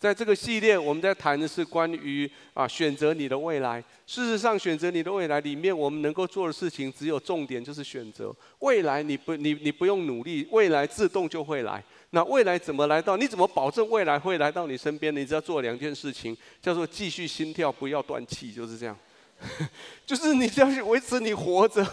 在这个系列，我们在谈的是关于啊选择你的未来。事实上，选择你的未来里面，我们能够做的事情只有重点，就是选择未来。你不，你你不用努力，未来自动就会来。那未来怎么来到？你怎么保证未来会来到你身边？你只要做两件事情，叫做继续心跳，不要断气，就是这样。就是你只要去维持你活着。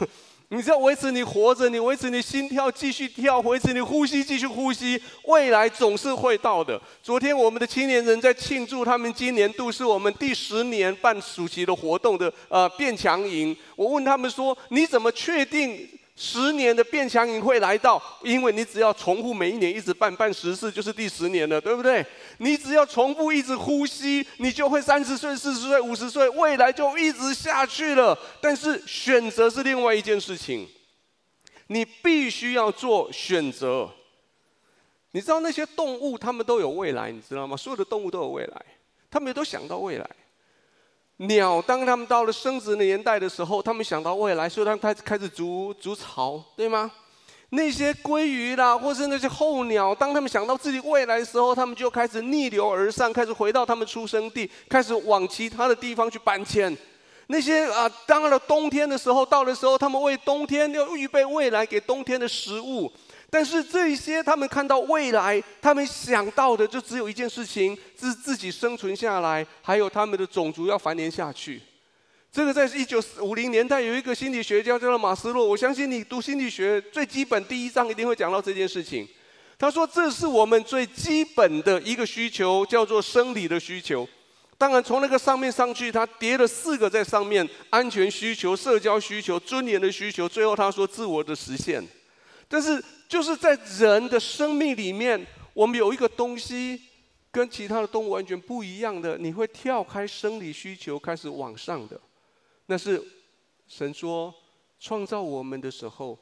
你只要维持你活着，你维持你心跳继续跳，维持你呼吸继续呼吸，未来总是会到的。昨天我们的青年人在庆祝他们今年度是我们第十年办暑期的活动的呃变强营。我问他们说：“你怎么确定？”十年的变强营会来到，因为你只要重复每一年一直办办十次，就是第十年了，对不对？你只要重复一直呼吸，你就会三十岁、四十岁、五十岁，未来就一直下去了。但是选择是另外一件事情，你必须要做选择。你知道那些动物，它们都有未来，你知道吗？所有的动物都有未来，它们也都想到未来。鸟，当他们到了生殖年代的时候，他们想到未来，所以他们开始开始筑筑巢，对吗？那些鲑鱼啦，或是那些候鸟，当他们想到自己未来的时候，他们就开始逆流而上，开始回到他们出生地，开始往其他的地方去搬迁。那些啊，当了冬天的时候，到的时候，他们为冬天要预备未来给冬天的食物。但是这些他们看到未来，他们想到的就只有一件事情：是自己生存下来，还有他们的种族要繁衍下去。这个在一九五零年代有一个心理学家叫做马斯洛，我相信你读心理学最基本第一章一定会讲到这件事情。他说这是我们最基本的一个需求，叫做生理的需求。当然从那个上面上去，他叠了四个在上面：安全需求、社交需求、尊严的需求，最后他说自我的实现。但是。就是在人的生命里面，我们有一个东西跟其他的动物完全不一样的，你会跳开生理需求开始往上的。那是神说创造我们的时候，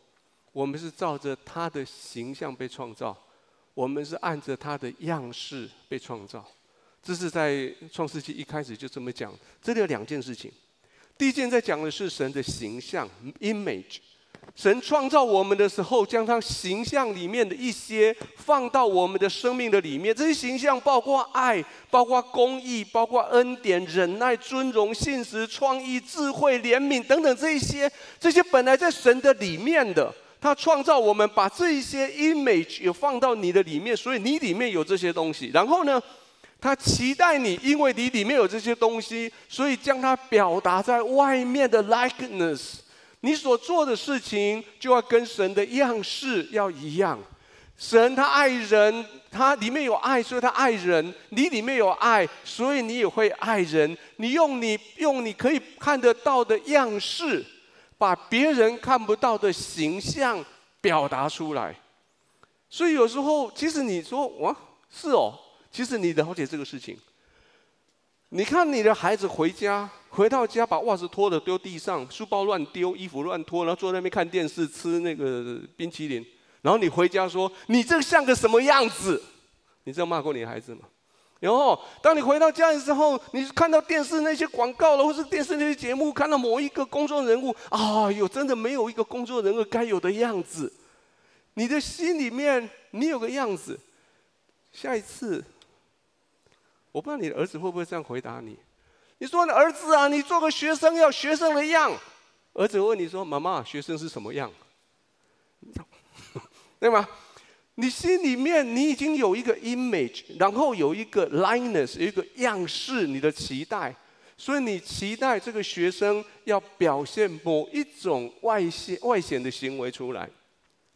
我们是照着他的形象被创造，我们是按着他的样式被创造。这是在创世纪一开始就这么讲。这里有两件事情，第一件在讲的是神的形象 （image）。神创造我们的时候，将他形象里面的一些放到我们的生命的里面。这些形象包括爱，包括公义，包括恩典、忍耐、尊荣、信实、创意、智慧、怜悯等等这一些，这些本来在神的里面的，他创造我们，把这一些 image 也放到你的里面，所以你里面有这些东西。然后呢，他期待你，因为你里面有这些东西，所以将它表达在外面的 likeness。你所做的事情就要跟神的样式要一样。神他爱人，他里面有爱，所以他爱人。你里面有爱，所以你也会爱人。你用你用你可以看得到的样式，把别人看不到的形象表达出来。所以有时候，其实你说哇，是哦，其实你了解这个事情。你看你的孩子回家，回到家把袜子脱了丢地上，书包乱丢，衣服乱脱，然后坐在那边看电视吃那个冰淇淋，然后你回家说你这像个什么样子？你这样骂过你的孩子吗？然后当你回到家的时候，你看到电视那些广告了，或是电视那些节目，看到某一个公众人物，啊哟，真的没有一个公众人物该有的样子。你的心里面你有个样子，下一次。我不知道你的儿子会不会这样回答你。你说：“儿子啊，你做个学生要学生的样。”儿子问你说：“妈妈，学生是什么样？” 对吗？你心里面你已经有一个 image，然后有一个 likeness，有一个样式，你的期待，所以你期待这个学生要表现某一种外显外显的行为出来。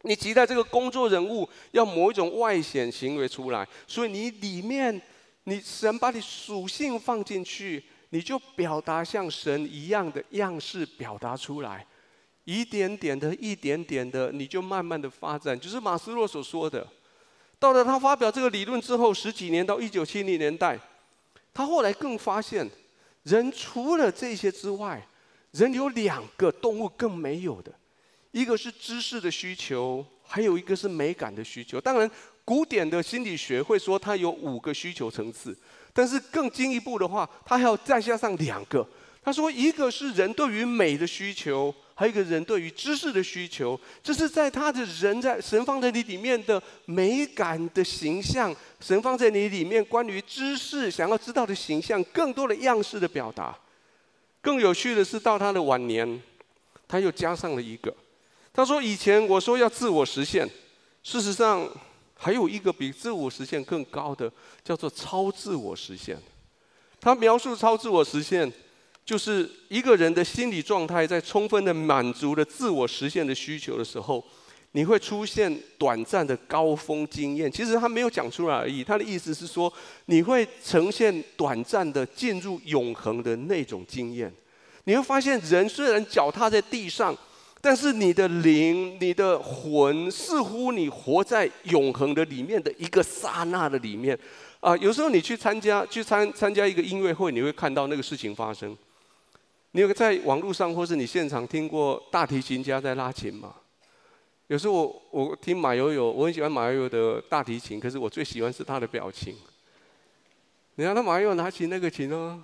你期待这个工作人物要某一种外显行为出来，所以你里面。你神把你属性放进去，你就表达像神一样的样式表达出来，一点点的，一点点的，你就慢慢的发展。就是马斯洛所说的，到了他发表这个理论之后十几年，到一九七零年代，他后来更发现，人除了这些之外，人有两个动物更没有的，一个是知识的需求，还有一个是美感的需求。当然。古典的心理学会说，它有五个需求层次，但是更进一步的话，他还要再加上两个。他说，一个是人对于美的需求，还有一个人对于知识的需求。这是在他的人在神放在你里面的美感的形象，神放在你里面关于知识想要知道的形象，更多的样式的表达。更有趣的是，到他的晚年，他又加上了一个。他说：“以前我说要自我实现，事实上还有一个比自我实现更高的，叫做超自我实现。”他描述超自我实现，就是一个人的心理状态在充分的满足了自我实现的需求的时候，你会出现短暂的高峰经验。其实他没有讲出来而已，他的意思是说，你会呈现短暂的进入永恒的那种经验。你会发现，人虽然脚踏在地上。但是你的灵、你的魂，似乎你活在永恒的里面的一个刹那的里面，啊，有时候你去参加、去参参加一个音乐会，你会看到那个事情发生。你有在网络上或是你现场听过大提琴家在拉琴吗？有时候我我听马友友，我很喜欢马友友的大提琴，可是我最喜欢是他的表情。你看他马友友拿起那个琴哦，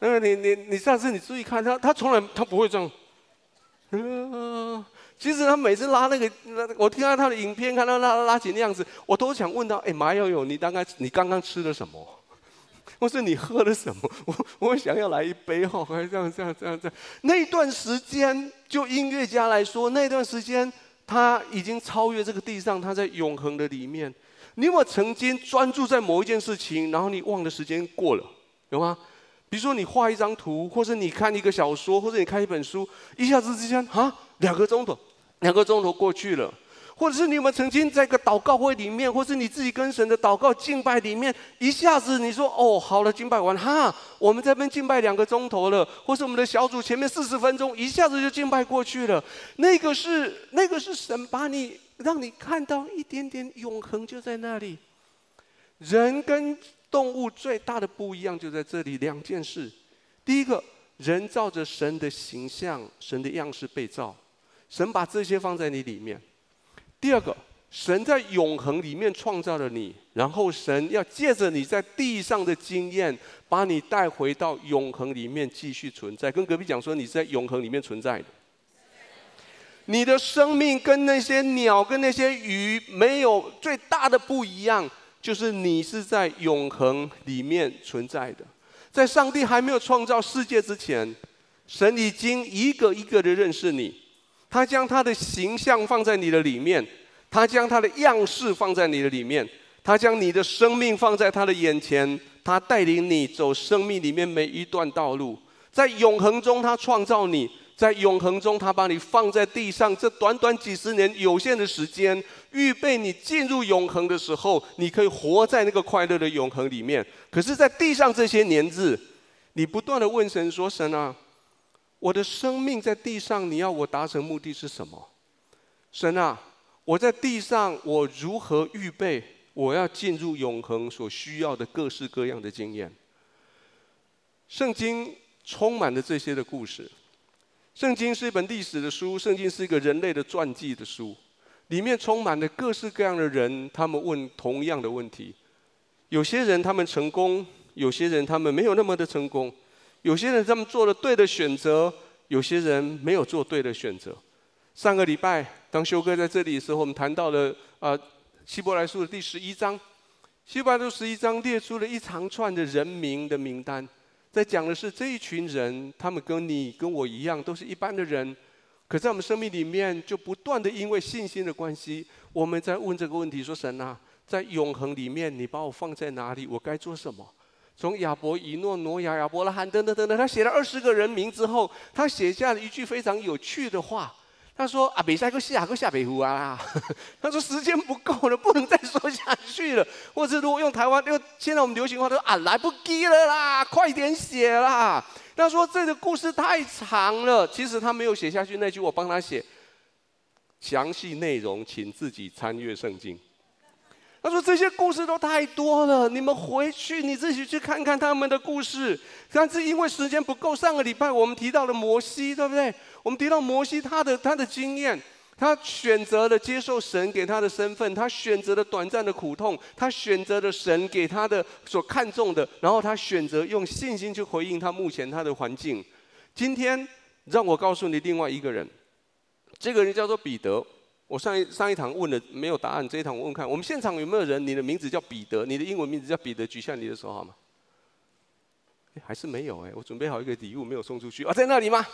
那个你你你上次你注意看他，他从来他不会这样。嗯，其实他每次拉那个，我听到他的影片，看到他拉琴那样子，我都想问他：哎，马友友，你大概你刚刚吃了什么？或是你喝了什么？我我想要来一杯哈，还这样这样这样这样。那段时间，就音乐家来说，那段时间他已经超越这个地上，他在永恒的里面。你有没有曾经专注在某一件事情，然后你忘了时间过了，有吗？比如说，你画一张图，或者你看一个小说，或者你看一本书，一下子之间，啊，两个钟头，两个钟头过去了。或者是你有没有曾经在一个祷告会里面，或是你自己跟神的祷告敬拜里面，一下子你说，哦，好了，敬拜完，哈，我们这边敬拜两个钟头了，或是我们的小组前面四十分钟，一下子就敬拜过去了。那个是，那个是神把你，让你看到一点点永恒就在那里。人跟动物最大的不一样就在这里，两件事。第一个，人照着神的形象、神的样式被造，神把这些放在你里面。第二个，神在永恒里面创造了你，然后神要借着你在地上的经验，把你带回到永恒里面继续存在。跟隔壁讲说，你是在永恒里面存在的。你的生命跟那些鸟、跟那些鱼没有最大的不一样。就是你是在永恒里面存在的，在上帝还没有创造世界之前，神已经一个一个的认识你，他将他的形象放在你的里面，他将他的样式放在你的里面，他将你的生命放在他的眼前，他带领你走生命里面每一段道路，在永恒中他创造你。在永恒中，他把你放在地上，这短短几十年有限的时间，预备你进入永恒的时候，你可以活在那个快乐的永恒里面。可是，在地上这些年日，你不断的问神说：“神啊，我的生命在地上，你要我达成目的是什么？神啊，我在地上，我如何预备我要进入永恒所需要的各式各样的经验？”圣经充满了这些的故事。圣经是一本历史的书，圣经是一个人类的传记的书，里面充满了各式各样的人，他们问同样的问题。有些人他们成功，有些人他们没有那么的成功，有些人他们做了对的选择，有些人没有做对的选择。上个礼拜，当修哥在这里的时候，我们谈到了啊，希伯来书的第十一章，希伯来书十一章列出了一长串的人名的名单。在讲的是这一群人，他们跟你跟我一样，都是一般的人，可在我们生命里面，就不断的因为信心的关系，我们在问这个问题：说神啊，在永恒里面，你把我放在哪里？我该做什么？从亚伯、以诺、挪亚、亚伯拉罕等等等等，他写了二十个人名之后，他写下了一句非常有趣的话。他说：“啊，比赛个下个下北湖啊！” 他说：“时间不够了，不能再说下去了。或者如果用台湾，用现在我们流行话，都说：‘啊，来不及了啦，快点写啦！’他说这个故事太长了，其实他没有写下去那句，我帮他写。详细内容请自己参阅圣经。”他说：“这些故事都太多了，你们回去你自己去看看他们的故事。但是因为时间不够，上个礼拜我们提到了摩西，对不对？我们提到摩西他的他的经验，他选择了接受神给他的身份，他选择了短暂的苦痛，他选择了神给他的所看重的，然后他选择用信心去回应他目前他的环境。今天让我告诉你另外一个人，这个人叫做彼得。我上一上一堂问了没有答案，这一堂我问看，我们现场有没有人？你的名字叫彼得，你的英文名字叫彼得，举下你的手好吗？还是没有哎，我准备好一个礼物没有送出去啊，在那里吗？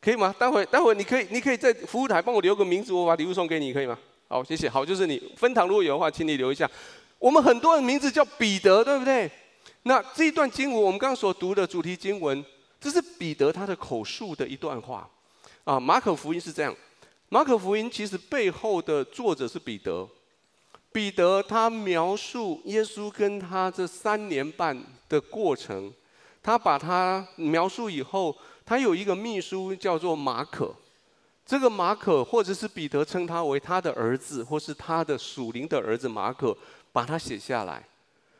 可以吗？待会待会你可以你可以在服务台帮我留个名字，我把礼物送给你，可以吗？好，谢谢。好，就是你分堂如果有的话，请你留一下。我们很多人名字叫彼得，对不对？那这一段经文，我们刚刚所读的主题经文，这是彼得他的口述的一段话啊。马可福音是这样，马可福音其实背后的作者是彼得。彼得他描述耶稣跟他这三年半的过程，他把他描述以后，他有一个秘书叫做马可。这个马可或者是彼得称他为他的儿子，或是他的属灵的儿子马可，把他写下来。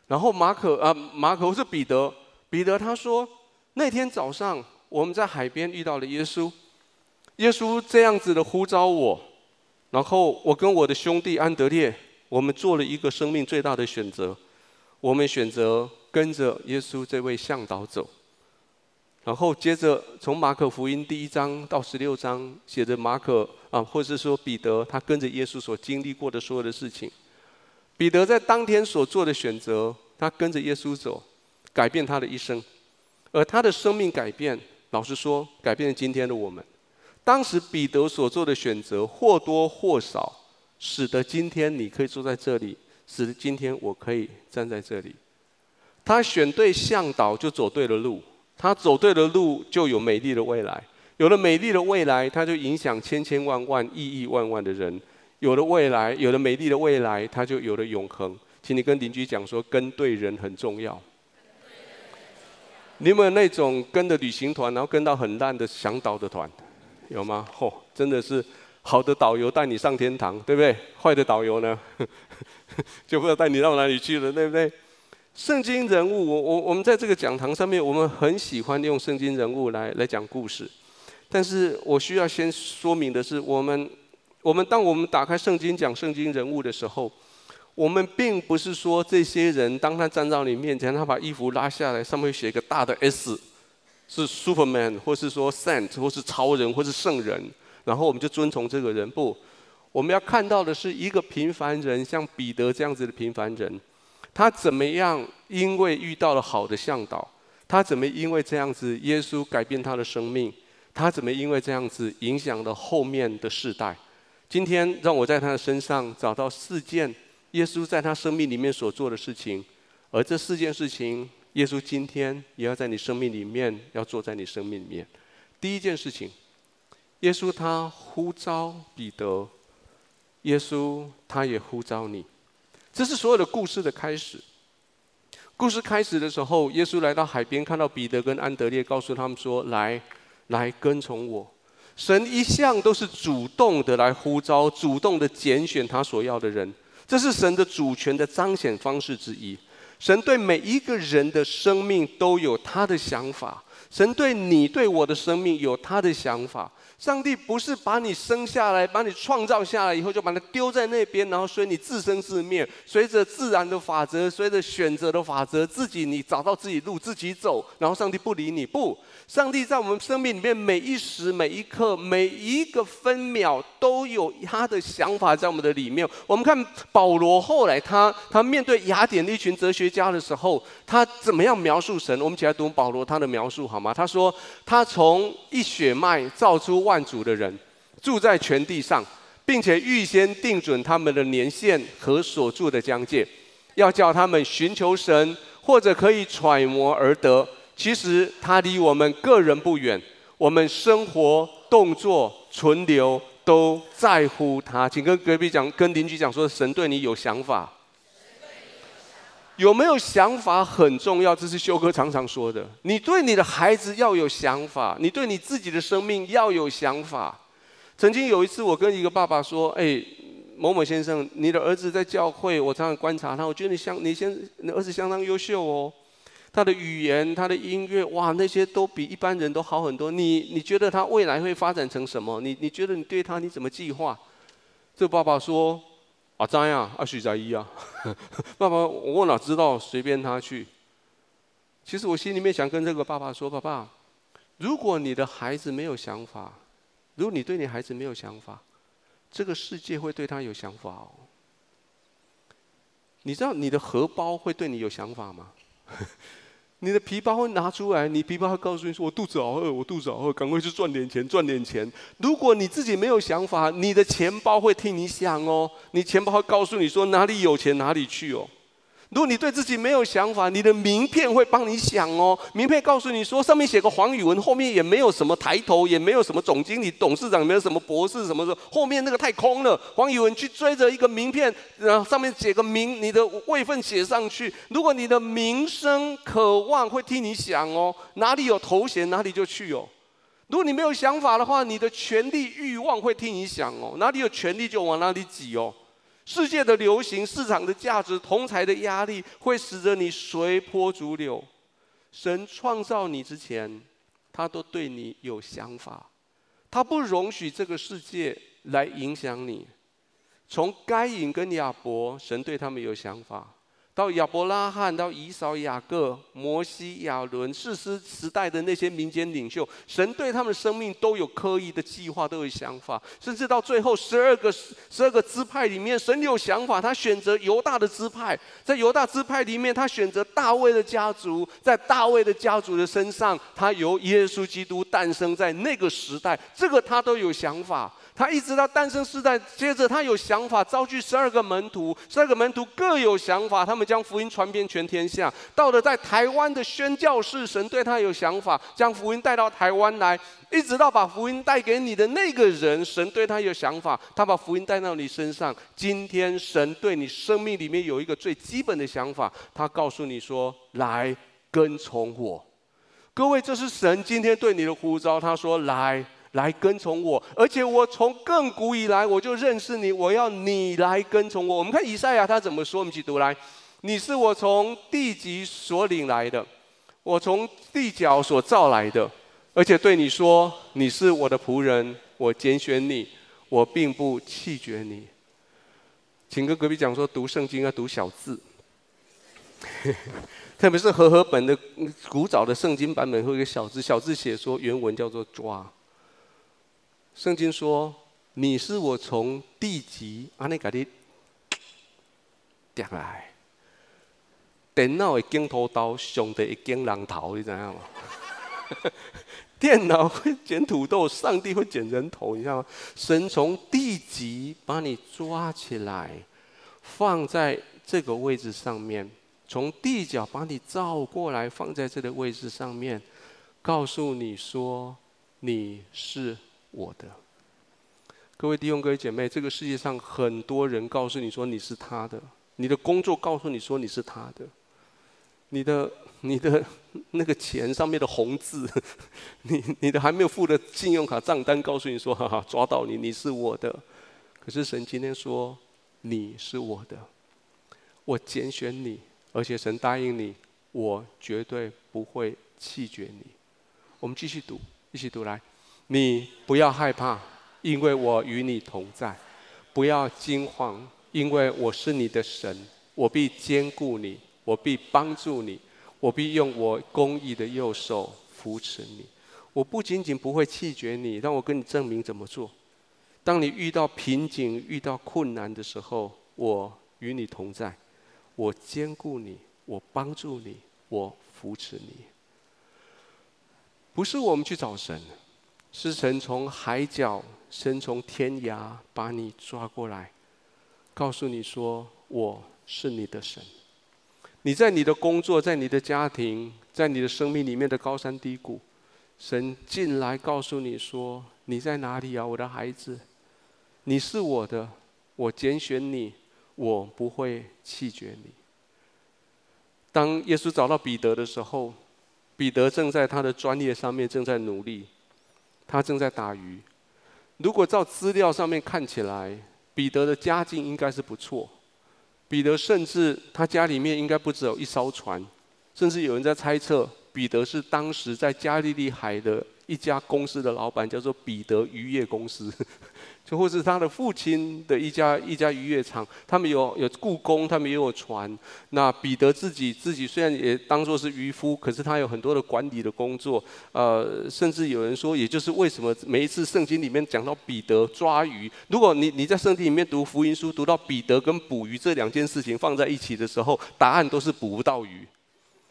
然后马可啊，马可是彼得，彼得他说，那天早上我们在海边遇到了耶稣，耶稣这样子的呼召我，然后我跟我的兄弟安德烈，我们做了一个生命最大的选择，我们选择跟着耶稣这位向导走。然后接着从马可福音第一章到十六章，写着马可啊，或者是说彼得，他跟着耶稣所经历过的所有的事情。彼得在当天所做的选择，他跟着耶稣走，改变他的一生，而他的生命改变，老实说，改变了今天的我们。当时彼得所做的选择，或多或少，使得今天你可以坐在这里，使得今天我可以站在这里。他选对向导，就走对了路。他走对了路，就有美丽的未来。有了美丽的未来，他就影响千千万万、亿亿万万的人。有了未来，有了美丽的未来，他就有了永恒。请你跟邻居讲说，跟对人很重要。你有没有那种跟着旅行团，然后跟到很烂的向导的团？有吗？嚯、哦，真的是好的导游带你上天堂，对不对？坏的导游呢，就不知道带你到哪里去了，对不对？圣经人物，我我我们在这个讲堂上面，我们很喜欢用圣经人物来来讲故事。但是我需要先说明的是，我们我们当我们打开圣经讲圣经人物的时候，我们并不是说这些人当他站到你面前，他把衣服拉下来，上面写一个大的 S，是 Superman，或是说 Saint，或是超人，或是圣人，然后我们就遵从这个人。不，我们要看到的是一个平凡人，像彼得这样子的平凡人。他怎么样？因为遇到了好的向导，他怎么因为这样子，耶稣改变他的生命？他怎么因为这样子影响了后面的世代？今天让我在他的身上找到四件耶稣在他生命里面所做的事情，而这四件事情，耶稣今天也要在你生命里面，要做在你生命里面。第一件事情，耶稣他呼召彼得，耶稣他也呼召你。这是所有的故事的开始。故事开始的时候，耶稣来到海边，看到彼得跟安德烈，告诉他们说：“来，来跟从我。”神一向都是主动的来呼召，主动的拣选他所要的人，这是神的主权的彰显方式之一。神对每一个人的生命都有他的想法，神对你对我的生命有他的想法。上帝不是把你生下来，把你创造下来以后就把它丢在那边，然后随你自生自灭，随着自然的法则，随着选择的法则，自己你找到自己路，自己走，然后上帝不理你。不，上帝在我们生命里面每一时每一刻每一个分秒都有他的想法在我们的里面。我们看保罗后来他他面对雅典的一群哲学家的时候，他怎么样描述神？我们一起来读保罗他的描述哈好吗？他说他从一血脉造出。万族的人住在全地上，并且预先定准他们的年限和所住的疆界，要叫他们寻求神，或者可以揣摩而得。其实他离我们个人不远，我们生活、动作、存留都在乎他。请跟隔壁讲，跟邻居讲说，神对你有想法。有没有想法很重要，这是修哥常常说的。你对你的孩子要有想法，你对你自己的生命要有想法。曾经有一次，我跟一个爸爸说：“哎，某某先生，你的儿子在教会，我常常观察他，我觉得你相，你先，你儿子相当优秀哦。他的语言，他的音乐，哇，那些都比一般人都好很多。你你觉得他未来会发展成什么？你你觉得你对他你怎么计划？”这爸爸说。阿在啊，阿许在一啊，爸爸，我哪知道？随便他去。其实我心里面想跟这个爸爸说：爸爸，如果你的孩子没有想法，如果你对你孩子没有想法，这个世界会对他有想法哦。你知道你的荷包会对你有想法吗？你的皮包会拿出来，你皮包会告诉你说：“我肚子好饿，我肚子好饿，赶快去赚点钱，赚点钱。”如果你自己没有想法，你的钱包会替你想哦，你钱包会告诉你说哪里有钱哪里去哦。如果你对自己没有想法，你的名片会帮你想哦。名片告诉你说，上面写个黄宇文，后面也没有什么抬头，也没有什么总经理、董事长，没有什么博士什么的，后面那个太空了。黄宇文去追着一个名片，然后上面写个名，你的位份写上去。如果你的名声渴望，会替你想哦，哪里有头衔，哪里就去哦。如果你没有想法的话，你的权力欲望会替你想哦，哪里有权力就往哪里挤哦。世界的流行、市场的价值、同财的压力，会使得你随波逐流。神创造你之前，他都对你有想法，他不容许这个世界来影响你。从该隐跟亚伯，神对他们有想法。到亚伯拉罕，到以扫、雅各、摩西、亚伦，士师时代的那些民间领袖，神对他们生命都有刻意的计划，都有想法。甚至到最后十二个十二个支派里面，神有想法，他选择犹大的支派，在犹大支派里面，他选择大卫的家族，在大卫的家族的身上，他由耶稣基督诞生在那个时代，这个他都有想法。他一直到诞生世代，接着他有想法，招聚十二个门徒，十二个门徒各有想法，他们将福音传遍全天下。到了在台湾的宣教士，神对他有想法，将福音带到台湾来，一直到把福音带给你的那个人，神对他有想法，他把福音带到你身上。今天神对你生命里面有一个最基本的想法，他告诉你说：“来跟从我。”各位，这是神今天对你的呼召。他说：“来。”来跟从我，而且我从亘古以来我就认识你，我要你来跟从我。我们看以赛亚他怎么说，我们一起读来：你是我从地极所领来的，我从地角所造来的，而且对你说，你是我的仆人，我拣选你，我并不弃绝你。请跟隔壁讲说，读圣经要读小字，特别是和合本的古早的圣经版本会有一个小字，小字写说原文叫做抓。圣经说：“你是我从地极安尼给你点来，电脑会剪头刀，上帝会剪人头，你知道吗？电脑会剪土豆，上帝会剪人头，你知道吗？神从地极把你抓起来，放在这个位置上面，从地角把你照过来，放在这个位置上面，告诉你说你是。”我的，各位弟兄、各位姐妹，这个世界上很多人告诉你说你是他的，你的工作告诉你说你是他的，你的、你的 那个钱上面的红字，你、你的还没有付的信用卡账单告诉你说，哈哈，抓到你，你是我的。可是神今天说你是我的，我拣选你，而且神答应你，我绝对不会弃绝你。我们继续读，一起读来。你不要害怕，因为我与你同在；不要惊慌，因为我是你的神，我必坚固你，我必帮助你，我必用我公义的右手扶持你。我不仅仅不会弃绝你，让我跟你证明怎么做。当你遇到瓶颈、遇到困难的时候，我与你同在，我坚固你，我帮助你，我扶持你。不是我们去找神。是神从海角，神从天涯把你抓过来，告诉你说：“我是你的神。”你在你的工作，在你的家庭，在你的生命里面的高山低谷，神进来告诉你说：“你在哪里啊，我的孩子？你是我的，我拣选你，我不会弃绝你。”当耶稣找到彼得的时候，彼得正在他的专业上面正在努力。他正在打鱼。如果照资料上面看起来，彼得的家境应该是不错。彼得甚至他家里面应该不只有一艘船，甚至有人在猜测，彼得是当时在加利利海的一家公司的老板，叫做彼得渔业公司。就或是他的父亲的一家一家渔业厂，他们有有雇工，他们也有船。那彼得自己自己虽然也当作是渔夫，可是他有很多的管理的工作。呃，甚至有人说，也就是为什么每一次圣经里面讲到彼得抓鱼，如果你你在圣经里面读福音书，读到彼得跟捕鱼这两件事情放在一起的时候，答案都是捕不到鱼。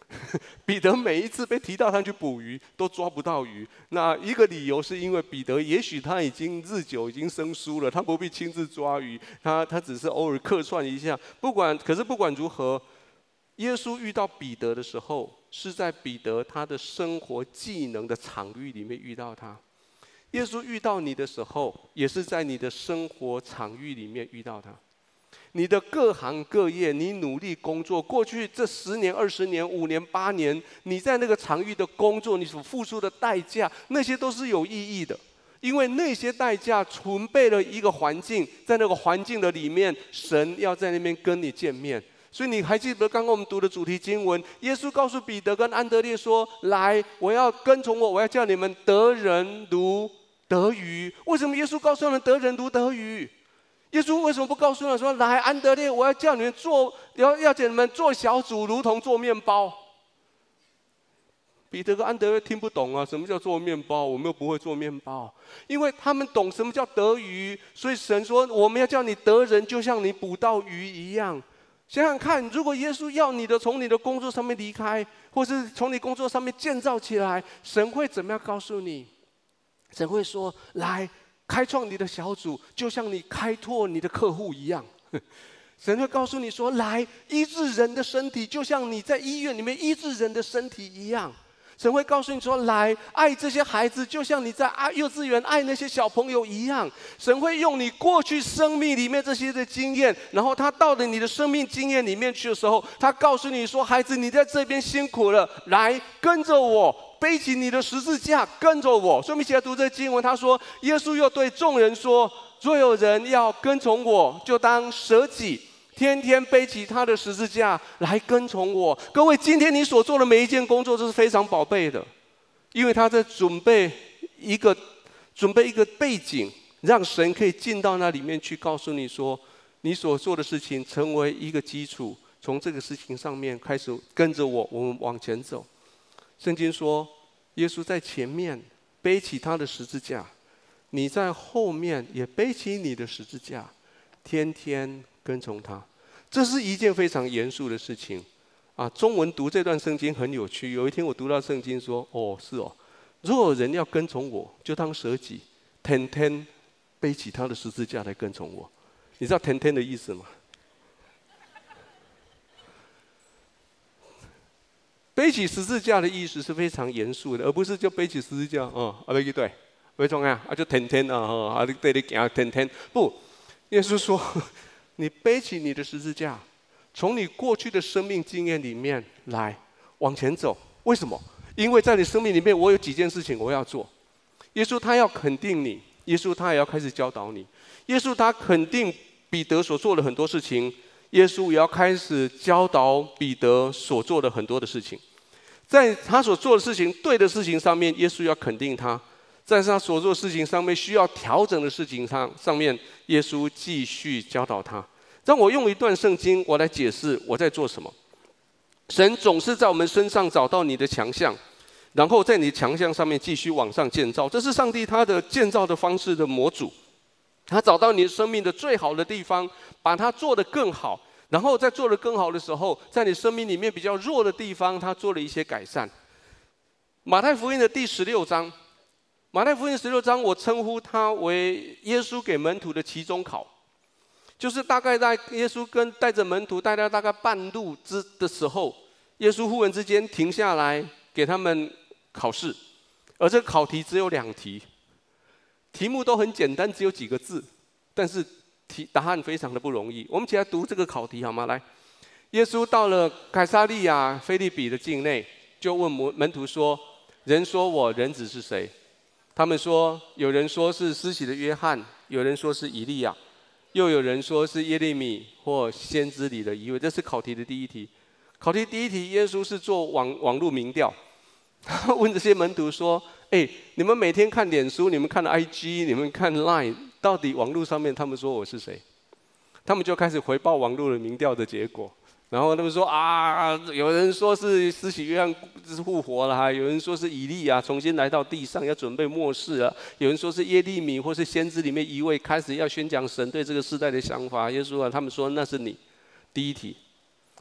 彼得每一次被提到他去捕鱼，都抓不到鱼。那一个理由是因为彼得也许他已经日久已经生疏了，他不必亲自抓鱼，他他只是偶尔客串一下。不管，可是不管如何，耶稣遇到彼得的时候，是在彼得他的生活技能的场域里面遇到他。耶稣遇到你的时候，也是在你的生活场域里面遇到他。你的各行各业，你努力工作，过去这十年、二十年、五年、八年，你在那个场域的工作，你所付出的代价，那些都是有意义的，因为那些代价准备了一个环境，在那个环境的里面，神要在那边跟你见面。所以你还记得刚刚我们读的主题经文？耶稣告诉彼得跟安德烈说：“来，我要跟从我，我要叫你们得人如得鱼。”为什么耶稣告诉他们得人如得鱼？耶稣为什么不告诉他说：“来，安德烈，我要叫你们做，要要叫你们做小组，如同做面包。”彼得跟安德烈听不懂啊，什么叫做面包？我们又不会做面包，因为他们懂什么叫得鱼，所以神说：“我们要叫你得人，就像你捕到鱼一样。”想想看，如果耶稣要你的从你的工作上面离开，或是从你工作上面建造起来，神会怎么样告诉你？神会说：“来。”开创你的小组，就像你开拓你的客户一样。神会告诉你说：“来医治人的身体，就像你在医院里面医治人的身体一样。”神会告诉你说：“来爱这些孩子，就像你在爱幼稚园爱那些小朋友一样。”神会用你过去生命里面这些的经验，然后他到了你的生命经验里面去的时候，他告诉你说：“孩子，你在这边辛苦了，来跟着我。”背起你的十字架，跟着我。所以我们一起来读这经文。他说：“耶稣又对众人说，若有人要跟从我，就当舍己，天天背起他的十字架来跟从我。”各位，今天你所做的每一件工作都是非常宝贝的，因为他在准备一个准备一个背景，让神可以进到那里面去，告诉你说，你所做的事情成为一个基础，从这个事情上面开始跟着我，我们往前走。圣经说，耶稣在前面背起他的十字架，你在后面也背起你的十字架，天天跟从他。这是一件非常严肃的事情啊！中文读这段圣经很有趣。有一天我读到圣经说：“哦，是哦，如果人要跟从我，就当舍己，天天背起他的十字架来跟从我。”你知道“天天”的意思吗？背起十字架的意思是非常严肃的，而不是就背起十字架，哦，啊，对不对？为什么啊？啊，就天天啊，啊，啊，对你讲天天。不，耶稣说，你背起你的十字架，从你过去的生命经验里面来往前走。为什么？因为在你生命里面，我有几件事情我要做。耶稣他要肯定你，耶稣他也要开始教导你。耶稣他肯定彼得所做的很多事情。耶稣也要开始教导彼得所做的很多的事情，在他所做的事情对的事情上面，耶稣要肯定他；在他所做的事情上面需要调整的事情上上面，耶稣继续教导他。让我用一段圣经，我来解释我在做什么。神总是在我们身上找到你的强项，然后在你强项上面继续往上建造。这是上帝他的建造的方式的模组。他找到你生命的最好的地方，把它做得更好，然后在做得更好的时候，在你生命里面比较弱的地方，他做了一些改善。马太福音的第十六章，马太福音十六章，我称呼它为耶稣给门徒的期中考，就是大概在耶稣跟带着门徒带到大概半路之的时候，耶稣忽然之间停下来给他们考试，而这考题只有两题。题目都很简单，只有几个字，但是题答案非常的不容易。我们起来读这个考题好吗？来，耶稣到了凯撒利亚腓立比的境内，就问门门徒说：“人说我人子是谁？”他们说：“有人说是施洗的约翰，有人说是以利亚，又有人说是耶利米或先知里的一位。”这是考题的第一题。考题第一题，耶稣是做网网络民调。问这些门徒说：“哎，你们每天看脸书，你们看 IG，你们看 Line，到底网络上面他们说我是谁？”他们就开始回报网络的民调的结果。然后他们说啊，有人说是施洗约翰是复活了哈，有人说是以利亚重新来到地上要准备末世了，有人说是耶利米或是先知里面一位开始要宣讲神对这个时代的想法。耶稣啊，他们说那是你。第一题，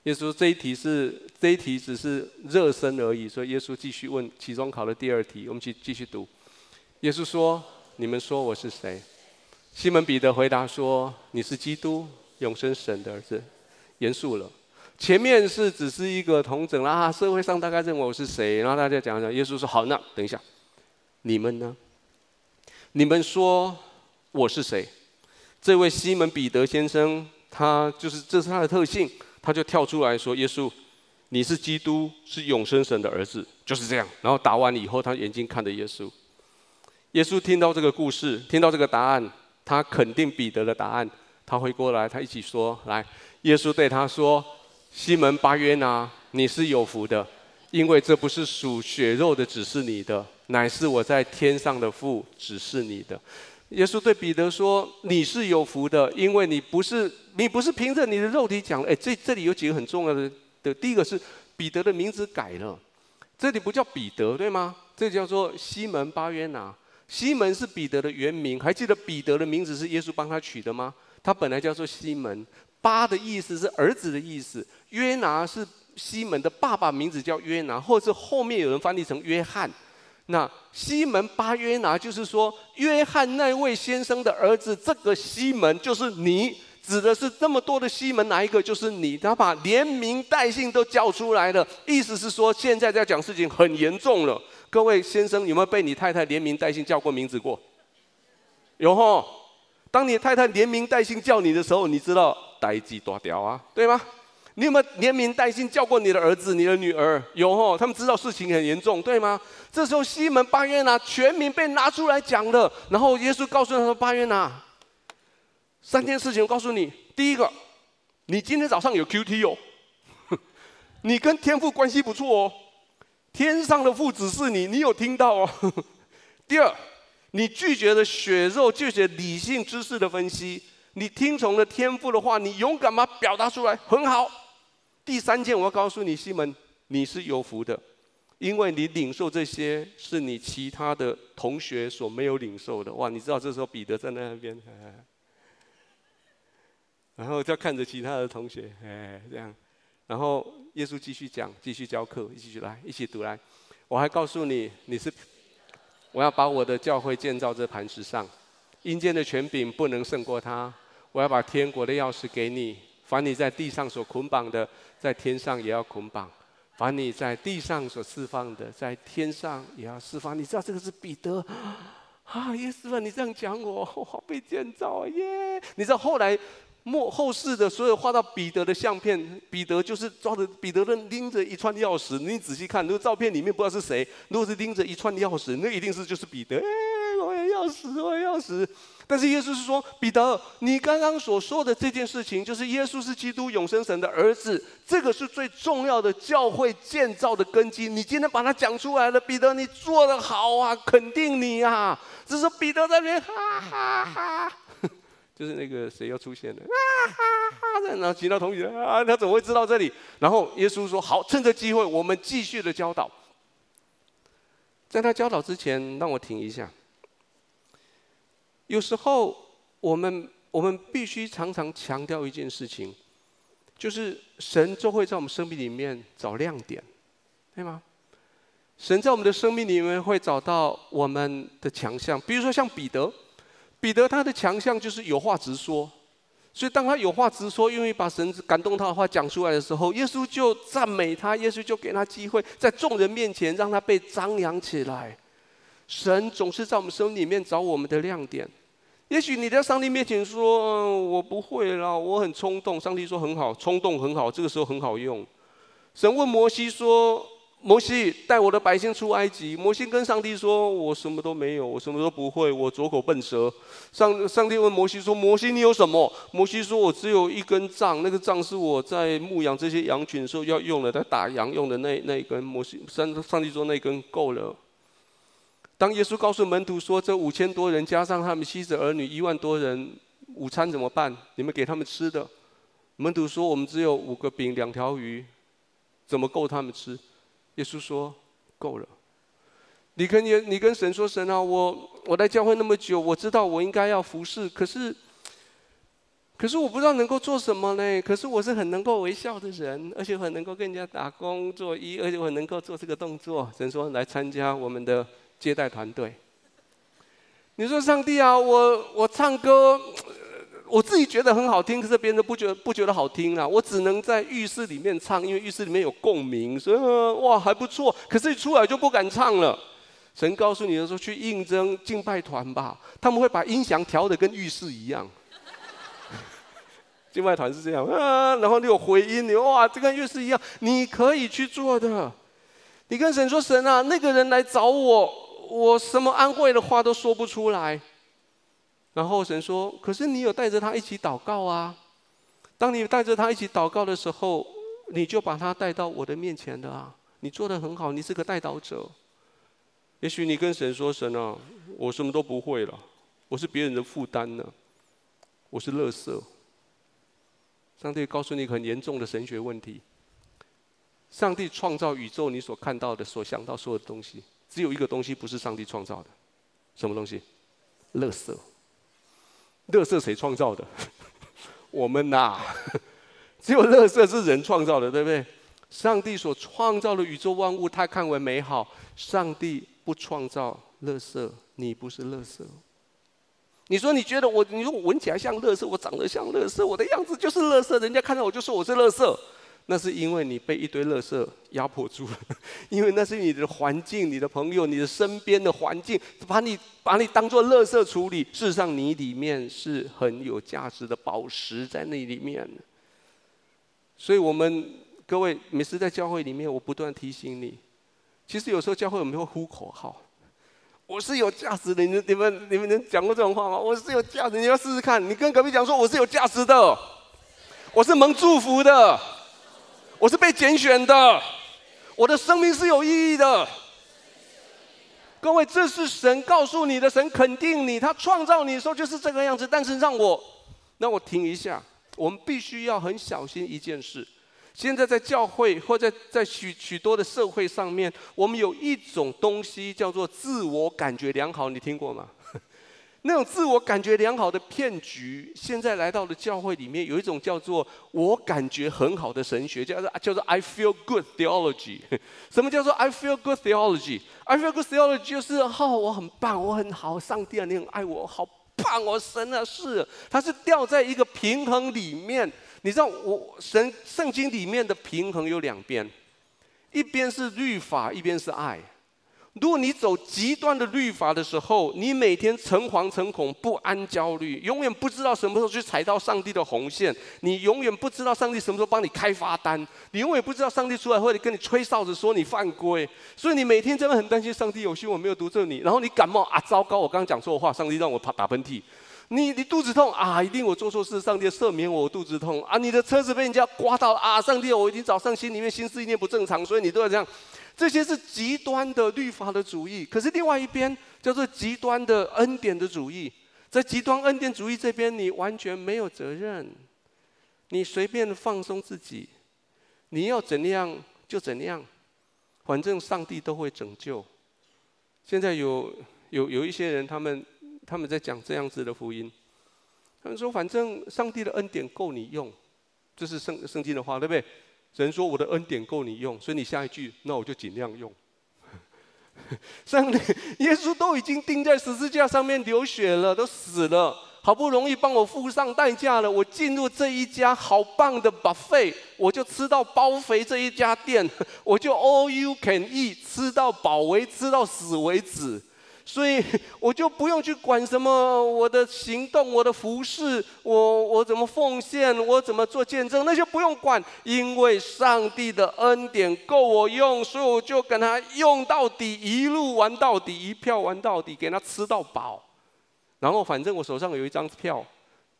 耶稣这一题是这一题只是热身而已，所以耶稣继续问期中考的第二题，我们继继续读。耶稣说：“你们说我是谁？”西门彼得回答说：“你是基督，永生神的儿子。”严肃了。前面是只是一个统整啦，社会上大概认为我是谁，然后大家讲讲。耶稣说：“好，那等一下，你们呢？你们说我是谁？”这位西门彼得先生，他就是这是他的特性，他就跳出来说：“耶稣，你是基督，是永生神的儿子。”就是这样。然后答完以后，他眼睛看着耶稣。耶稣听到这个故事，听到这个答案，他肯定彼得的答案。他回过来，他一起说：“来。”耶稣对他说。西门巴约拿，你是有福的，因为这不是属血肉的指示你的，乃是我在天上的父指示你的。耶稣对彼得说：“你是有福的，因为你不是你不是凭着你的肉体讲。”哎，这这里有几个很重要的的，第一个是彼得的名字改了，这里不叫彼得，对吗？这叫做西门巴约拿。西门是彼得的原名，还记得彼得的名字是耶稣帮他取的吗？他本来叫做西门。巴的意思是儿子的意思，约拿是西门的爸爸，名字叫约拿，或者是后面有人翻译成约翰。那西门巴约拿就是说，约翰那位先生的儿子，这个西门就是你，指的是这么多的西门，哪一个就是你？他把连名带姓都叫出来了，意思是说现在在讲事情很严重了。各位先生，有没有被你太太连名带姓叫过名字过？有吼。当你太太连名带姓叫你的时候，你知道？呆鸡大条啊，对吗？你有没有连名带姓叫过你的儿子、你的女儿？有哦，他们知道事情很严重，对吗？这时候西门巴约拿全名被拿出来讲了，然后耶稣告诉他说：“巴约拿，三件事情我告诉你。第一个，你今天早上有 QT 哦，你跟天父关系不错哦，天上的父指示你，你有听到哦。第二，你拒绝了血肉，拒绝理性知识的分析。”你听从了天父的话，你勇敢把它表达出来，很好。第三件，我要告诉你，西门，你是有福的，因为你领受这些是你其他的同学所没有领受的。哇，你知道这时候彼得在那边，然后就看着其他的同学，哎，这样，然后耶稣继续讲，继续教课，一起来，一起读来。我还告诉你，你是，我要把我的教会建造在磐石上，阴间的权柄不能胜过他。我要把天国的钥匙给你，凡你在地上所捆绑的，在天上也要捆绑；凡你在地上所释放的，在天上也要释放。你知道这个是彼得啊？耶稣啊，你这样讲我，我好被建造耶！你知道后来末后世的所有画到彼得的相片，彼得就是抓着彼得的拎着一串钥匙。你仔细看，那个照片里面不知道是谁，如果是拎着一串钥匙，那一定是就是彼得。我也要死，我也要死。但是耶稣是说：“彼得，你刚刚所说的这件事情，就是耶稣是基督永生神的儿子，这个是最重要的教会建造的根基。你今天把它讲出来了，彼得，你做得好啊，肯定你啊。只是彼得在那边哈哈哈，就是那个谁又出现了，哈哈哈。然后其他同学啊，他怎么会知道这里？然后耶稣说：好，趁着机会，我们继续的教导。在他教导之前，让我停一下。”有时候，我们我们必须常常强调一件事情，就是神就会在我们生命里面找亮点，对吗？神在我们的生命里面会找到我们的强项，比如说像彼得，彼得他的强项就是有话直说，所以当他有话直说，愿意把神感动他的话讲出来的时候，耶稣就赞美他，耶稣就给他机会，在众人面前让他被张扬起来。神总是在我们生命里面找我们的亮点。也许你在上帝面前说：“我不会啦，我很冲动。”上帝说：“很好，冲动很好，这个时候很好用。”神问摩西说：“摩西带我的百姓出埃及。摩西跟上帝说：“我什么都没有，我什么都不会，我拙口笨舌。”上上帝问摩西说：“摩西，你有什么？”摩西说：“我只有一根杖，那个杖是我在牧养这些羊群的时候要用的，在打羊用的那那一根。”摩西上上帝说：“那根够了。”当耶稣告诉门徒说：“这五千多人加上他们妻子儿女一万多人，午餐怎么办？你们给他们吃的。”门徒说：“我们只有五个饼两条鱼，怎么够他们吃？”耶稣说：“够了。你跟耶，你跟神说，神啊，我我来教会那么久，我知道我应该要服侍，可是，可是我不知道能够做什么呢？可是我是很能够微笑的人，而且很能够跟人家打工作一，而且我很能够做这个动作。神说，来参加我们的接待团队。你说，上帝啊，我我唱歌。”我自己觉得很好听，可是别人不觉得不觉得好听啊！我只能在浴室里面唱，因为浴室里面有共鸣，所以哇还不错。可是一出来就不敢唱了。神告诉你的时候，去应征敬拜团吧，他们会把音响调的跟浴室一样。敬拜团是这样啊，然后你有回音，你哇，这跟浴室一样，你可以去做的。你跟神说，神啊，那个人来找我，我什么安慰的话都说不出来。然后神说：“可是你有带着他一起祷告啊！当你带着他一起祷告的时候，你就把他带到我的面前的啊！你做得很好，你是个带导者。也许你跟神说：‘神啊，我什么都不会了，我是别人的负担呢，我是垃圾。’上帝告诉你很严重的神学问题。上帝创造宇宙，你所看到的、所想到所有的东西，只有一个东西不是上帝创造的，什么东西？垃圾。”垃圾谁创造的？我们呐、啊，只有垃圾是人创造的，对不对？上帝所创造的宇宙万物，他看为美好。上帝不创造垃圾，你不是垃圾。你说你觉得我，你说我闻起来像垃圾，我长得像垃圾，我的样子就是垃圾，人家看到我就说我是垃圾。那是因为你被一堆垃圾压迫住了，因为那是你的环境、你的朋友、你的身边的环境，把你把你当做垃圾处理。事实上，你里面是很有价值的宝石在那里面。所以，我们各位每次在教会里面，我不断提醒你，其实有时候教会我们会呼口号：“我是有价值的。”你们、你们、你们能讲过这种话吗？我是有价值，你要试试看。你跟隔壁讲说：“我是有价值的，我是蒙祝福的。”我是被拣选的，我的生命是有意义的。各位，这是神告诉你的，神肯定你，他创造你的时候就是这个样子。但是让我，让我停一下，我们必须要很小心一件事。现在在教会或者在在许许多的社会上面，我们有一种东西叫做自我感觉良好，你听过吗？那种自我感觉良好的骗局，现在来到了教会里面，有一种叫做“我感觉很好的神学”，叫做叫做 “I feel good theology”。什么叫做 “I feel good theology”？“I feel good theology” 就是哦，我很棒，我很好，上帝啊，你很爱我，好棒哦，神啊，是，它是掉在一个平衡里面。你知道，我神圣经里面的平衡有两边，一边是律法，一边是爱。如果你走极端的律法的时候，你每天诚惶诚恐、不安、焦虑，永远不知道什么时候去踩到上帝的红线，你永远不知道上帝什么时候帮你开罚单，你永远不知道上帝出来会跟你吹哨子说你犯规，所以你每天真的很担心上帝有心我没有读着你，然后你感冒啊，糟糕，我刚刚讲错话，上帝让我打喷嚏，你你肚子痛啊，一定我做错事，上帝赦免我，肚子痛啊，你的车子被人家刮到了啊，上帝，我已经早上心里面心思意念不正常，所以你都要这样。这些是极端的律法的主义，可是另外一边叫做极端的恩典的主义。在极端恩典主义这边，你完全没有责任，你随便放松自己，你要怎样就怎样，反正上帝都会拯救。现在有有有一些人，他们他们在讲这样子的福音，他们说反正上帝的恩典够你用，这是圣圣经的话，对不对？神说：“我的恩典够你用，所以你下一句，那我就尽量用。”上帝，耶稣都已经钉在十字架上面流血了，都死了，好不容易帮我付上代价了。我进入这一家好棒的 buffet，我就吃到包肥这一家店，我就 all you can eat，吃到饱为吃到死为止。所以我就不用去管什么我的行动、我的服侍、我我怎么奉献、我怎么做见证，那些不用管，因为上帝的恩典够我用，所以我就跟他用到底，一路玩到底，一票玩到底，给他吃到饱。然后反正我手上有一张票，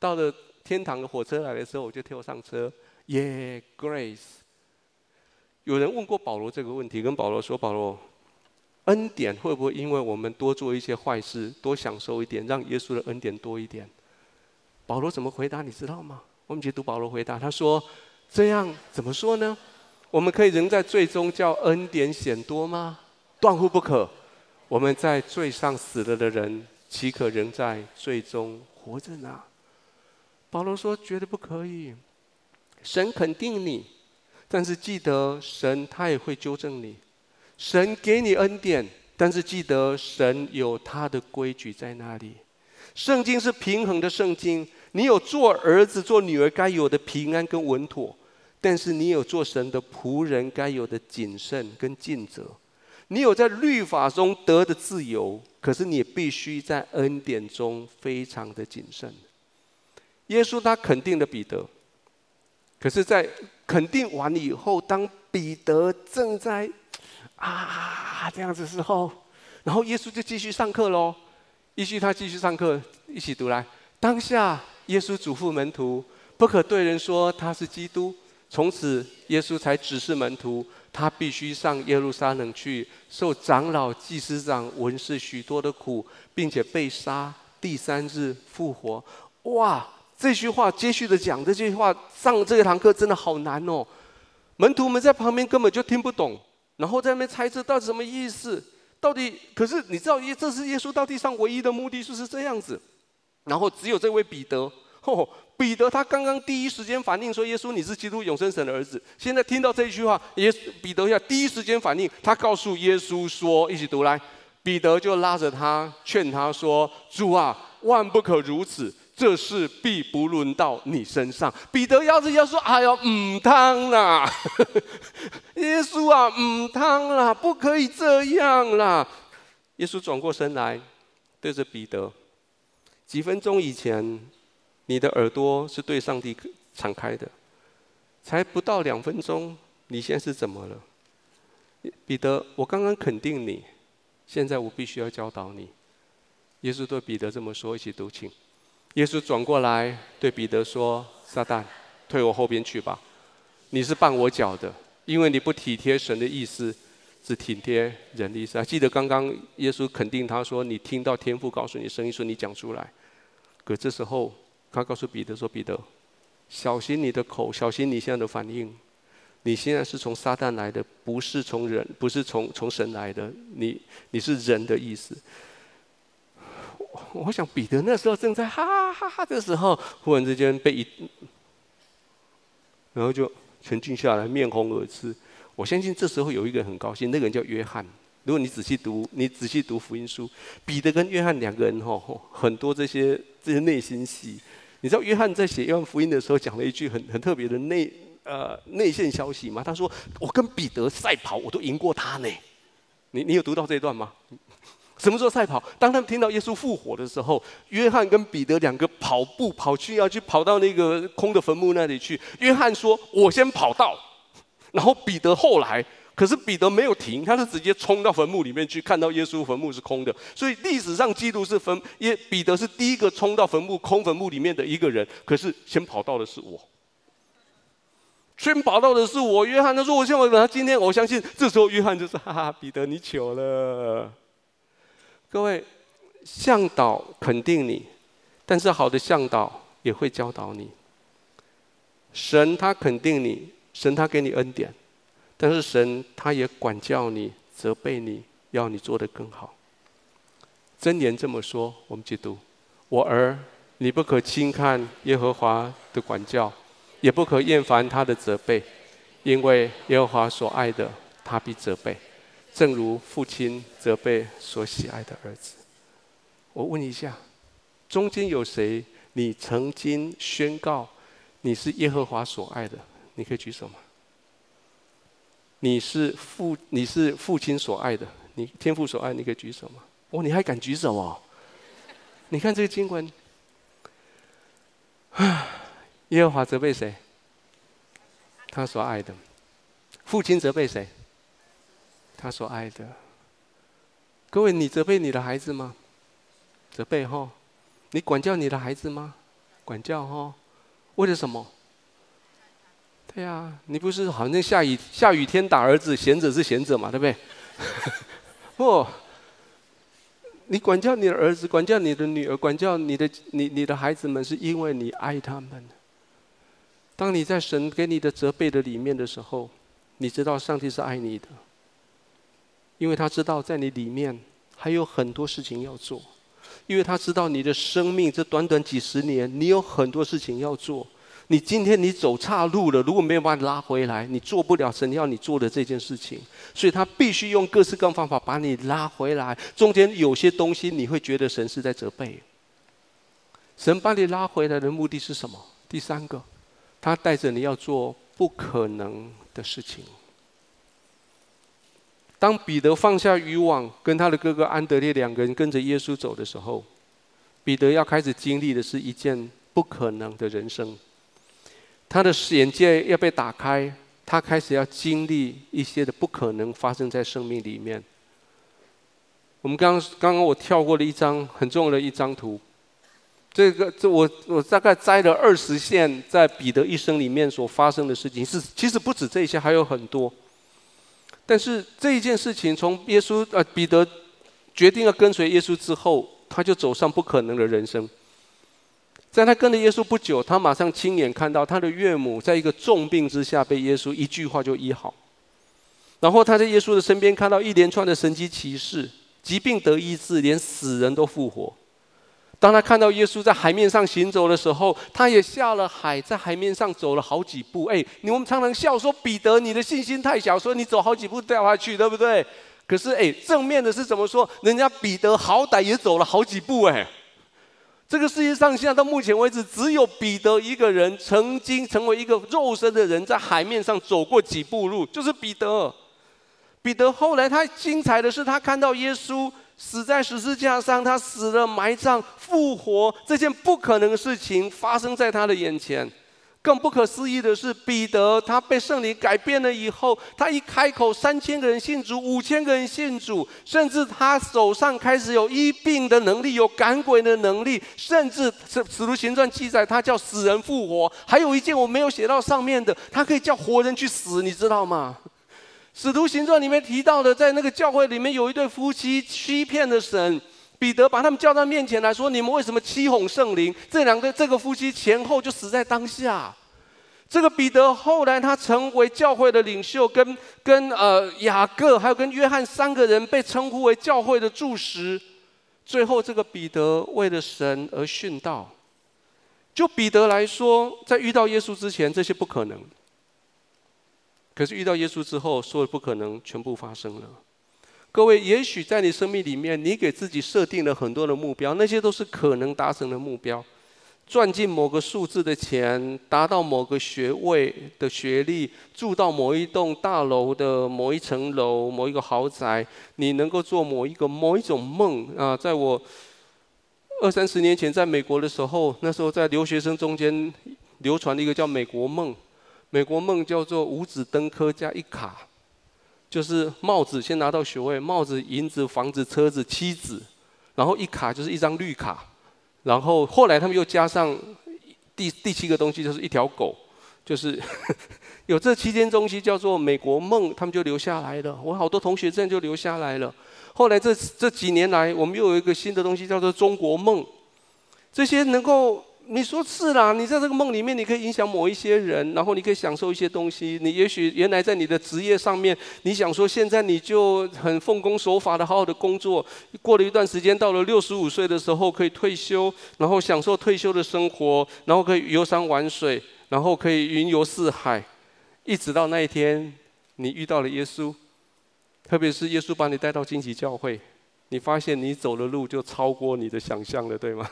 到了天堂的火车来的时候，我就跳上车，耶，Grace。有人问过保罗这个问题，跟保罗说：“保罗，恩典会不会因为我们多做一些坏事，多享受一点，让耶稣的恩典多一点？”保罗怎么回答？你知道吗？我们去读保罗回答，他说：“这样怎么说呢？我们可以仍在罪中叫恩典显多吗？断乎不可！我们在罪上死了的人，岂可仍在罪中活着呢？”保罗说：“绝对不可以。神肯定你。”但是记得神，他也会纠正你。神给你恩典，但是记得神有他的规矩在那里。圣经是平衡的圣经，你有做儿子、做女儿该有的平安跟稳妥，但是你有做神的仆人该有的谨慎跟尽责。你有在律法中得的自由，可是你必须在恩典中非常的谨慎。耶稣他肯定了彼得，可是，在肯定完了以后，当彼得正在啊这样子时候，然后耶稣就继续上课喽。依序他继续上课，一起读来。当下耶稣嘱咐门徒，不可对人说他是基督。从此耶稣才指示门徒，他必须上耶路撒冷去，受长老、祭司长、文士许多的苦，并且被杀，第三日复活。哇！这句话接续的讲，这句话上这一堂课真的好难哦。门徒们在旁边根本就听不懂，然后在那边猜测到底什么意思？到底可是你知道，耶这是耶稣到地上唯一的目的就是这样子。然后只有这位彼得，哦，彼得他刚刚第一时间反应说：“耶稣，你是基督永生神的儿子。”现在听到这一句话，耶彼得要第一时间反应，他告诉耶稣说：“一起读来。”彼得就拉着他劝他说：“主啊，万不可如此。”这事必不轮到你身上。彼得要是要说：“哎呦，唔汤啦！” 耶稣啊，唔汤啦，不可以这样啦。耶稣转过身来，对着彼得：“几分钟以前，你的耳朵是对上帝敞开的，才不到两分钟，你现在是怎么了？”彼得，我刚刚肯定你，现在我必须要教导你。耶稣对彼得这么说，一起读，请。耶稣转过来对彼得说：“撒旦，退我后边去吧！你是绊我脚的，因为你不体贴神的意思，只体贴人的意思。还记得刚刚耶稣肯定他说：‘你听到天父告诉你声音，说你讲出来。’可这时候他告诉彼得说：‘彼得，小心你的口，小心你现在的反应。你现在是从撒旦来的，不是从人，不是从从神来的。你你是人的意思。’”我想彼得那时候正在哈哈哈的时候，忽然之间被一，然后就沉静下来，面红耳赤。我相信这时候有一个人很高兴，那个人叫约翰。如果 你仔细读，你仔细读福音书，彼得跟约翰两个人吼，很多这些这些内心戏。你知道约翰在写约翰福音的时候讲了一句很很特别的内呃内线消息吗？他说：“我跟彼得赛跑，我都赢过他呢。”你你有读到这一段吗？什么时候赛跑？当他们听到耶稣复活的时候，约翰跟彼得两个跑步跑去，要去跑到那个空的坟墓那里去。约翰说：“我先跑到。”然后彼得后来，可是彼得没有停，他是直接冲到坟墓里面去，看到耶稣坟墓是空的。所以历史上记录是坟耶彼得是第一个冲到坟墓空坟墓里面的一个人。可是先跑到的是我，先跑到的是我。约翰他说：“我先跑。”他今天我相信，这时候约翰就是哈哈，彼得你糗了。各位，向导肯定你，但是好的向导也会教导你。神他肯定你，神他给你恩典，但是神他也管教你、责备你，要你做得更好。箴言这么说，我们去读：我儿，你不可轻看耶和华的管教，也不可厌烦他的责备，因为耶和华所爱的，他必责备。正如父亲责备所喜爱的儿子，我问一下，中间有谁？你曾经宣告你是耶和华所爱的？你可以举手吗？你是父，你是父亲所爱的，你天父所爱，你可以举手吗？哦，你还敢举手哦？你看这个经文，啊，耶和华责备谁？他所爱的。父亲责备谁？他所爱的。各位，你责备你的孩子吗？责备哈？你管教你的孩子吗？管教哈？为了什么？对呀，你不是好像下雨下雨天打儿子，贤者是贤者嘛，对不对？不，你管教你的儿子，管教你的女儿，管教你的你你的孩子们，是因为你爱他们。当你在神给你的责备的里面的时候，你知道上帝是爱你的，因为他知道在你里面还有很多事情要做，因为他知道你的生命这短短几十年，你有很多事情要做。你今天你走岔路了，如果没有把你拉回来，你做不了神要你做的这件事情。所以他必须用各式各样方法把你拉回来。中间有些东西你会觉得神是在责备。神把你拉回来的目的是什么？第三个，他带着你要做不可能的事情。当彼得放下渔网，跟他的哥哥安德烈两个人跟着耶稣走的时候，彼得要开始经历的是一件不可能的人生。他的眼界要被打开，他开始要经历一些的不可能发生在生命里面。我们刚刚刚我跳过了一张很重要的一张图，这个这我我大概摘了二十件在彼得一生里面所发生的事情，是其实不止这些，还有很多。但是这一件事情，从耶稣呃彼得决定要跟随耶稣之后，他就走上不可能的人生。在他跟着耶稣不久，他马上亲眼看到他的岳母在一个重病之下被耶稣一句话就医好，然后他在耶稣的身边看到一连串的神迹奇事，疾病得医治，连死人都复活。当他看到耶稣在海面上行走的时候，他也下了海，在海面上走了好几步。哎，我们常常笑说彼得，你的信心太小，说你走好几步掉下去，对不对？可是哎，正面的是怎么说？人家彼得好歹也走了好几步，哎。这个世界上，现在到目前为止，只有彼得一个人曾经成为一个肉身的人，在海面上走过几步路，就是彼得。彼得后来他精彩的是，他看到耶稣死在十字架上，他死了、埋葬、复活，这件不可能的事情发生在他的眼前。更不可思议的是，彼得他被圣灵改变了以后，他一开口，三千个人信主，五千个人信主，甚至他手上开始有医病的能力，有赶鬼的能力，甚至使使徒行传记载他叫死人复活。还有一件我没有写到上面的，他可以叫活人去死，你知道吗？使徒行传里面提到的，在那个教会里面有一对夫妻欺骗了神。彼得把他们叫到面前来说：“你们为什么欺哄圣灵？”这两个这个夫妻前后就死在当下。这个彼得后来他成为教会的领袖，跟跟呃雅各还有跟约翰三个人被称呼为教会的柱石。最后这个彼得为了神而殉道。就彼得来说，在遇到耶稣之前，这些不可能。可是遇到耶稣之后，所有不可能全部发生了。各位，也许在你生命里面，你给自己设定了很多的目标，那些都是可能达成的目标。赚进某个数字的钱，达到某个学位的学历，住到某一栋大楼的某一层楼、某一个豪宅，你能够做某一个某一种梦啊！在我二三十年前在美国的时候，那时候在留学生中间流传的一个叫“美国梦”，美国梦叫做五子登科加一卡。就是帽子先拿到学位，帽子、银子、房子、车子、妻子，然后一卡就是一张绿卡，然后后来他们又加上第第七个东西，就是一条狗，就是 有这七件东西叫做美国梦，他们就留下来了。我好多同学这样就留下来了。后来这这几年来，我们又有一个新的东西叫做中国梦，这些能够。你说是啦，你在这个梦里面，你可以影响某一些人，然后你可以享受一些东西。你也许原来在你的职业上面，你想说现在你就很奉公守法的好好的工作，过了一段时间，到了六十五岁的时候可以退休，然后享受退休的生活，然后可以游山玩水，然后可以云游四海，一直到那一天你遇到了耶稣，特别是耶稣把你带到荆棘教会，你发现你走的路就超过你的想象了，对吗？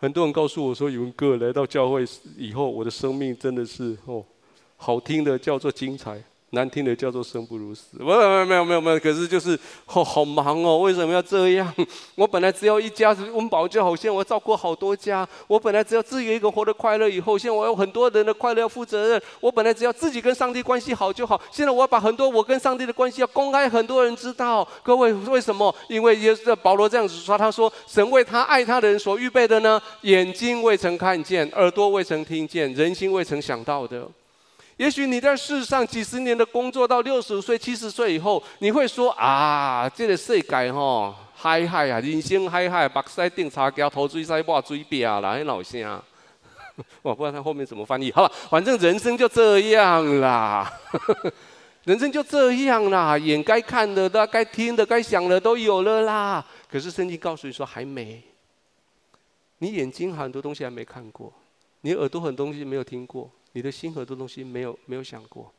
很多人告诉我说：“宇文哥来到教会以后，我的生命真的是哦，好听的叫做精彩，难听的叫做生不如死，没有没有没有没有，可是就是好、好忙哦，为什么要这样？我本来只要一家子温饱就好，现在我要照顾好多家。我本来只要自己一个活得快乐，以后现在我有很多人的快乐要负责任。我本来只要自己跟上帝关系好就好，现在我要把很多我跟上帝的关系要公开，很多人知道。各位为什么？因为耶稣保罗这样子说，他说神为他爱他的人所预备的呢，眼睛未曾看见，耳朵未曾听见，人心未曾想到的。也许你在世上几十年的工作，到六十五岁、七十岁以后，你会说啊，这个世界吼，嗨嗨啊，人生嗨嗨，目屎顶茶胶，头水洗抹水表啦，那老声，我不知道他后面怎么翻译。好了，反正人生就这样啦，人生就这样啦，眼该看的、的该听的、该想的都有了啦。可是圣经告诉你说还没，你眼睛很多东西还没看过，你耳朵很多东西没有听过。你的心很多东西没有没有想过。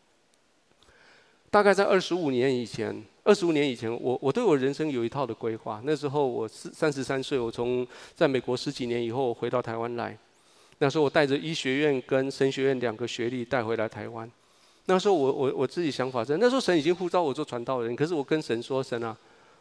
大概在二十五年以前，二十五年以前，我我对我人生有一套的规划。那时候我是三十三岁，我从在美国十几年以后回到台湾来。那时候我带着医学院跟神学院两个学历带回来台湾。那时候我我我自己想法是，那时候神已经呼召我做传道人，可是我跟神说，神啊，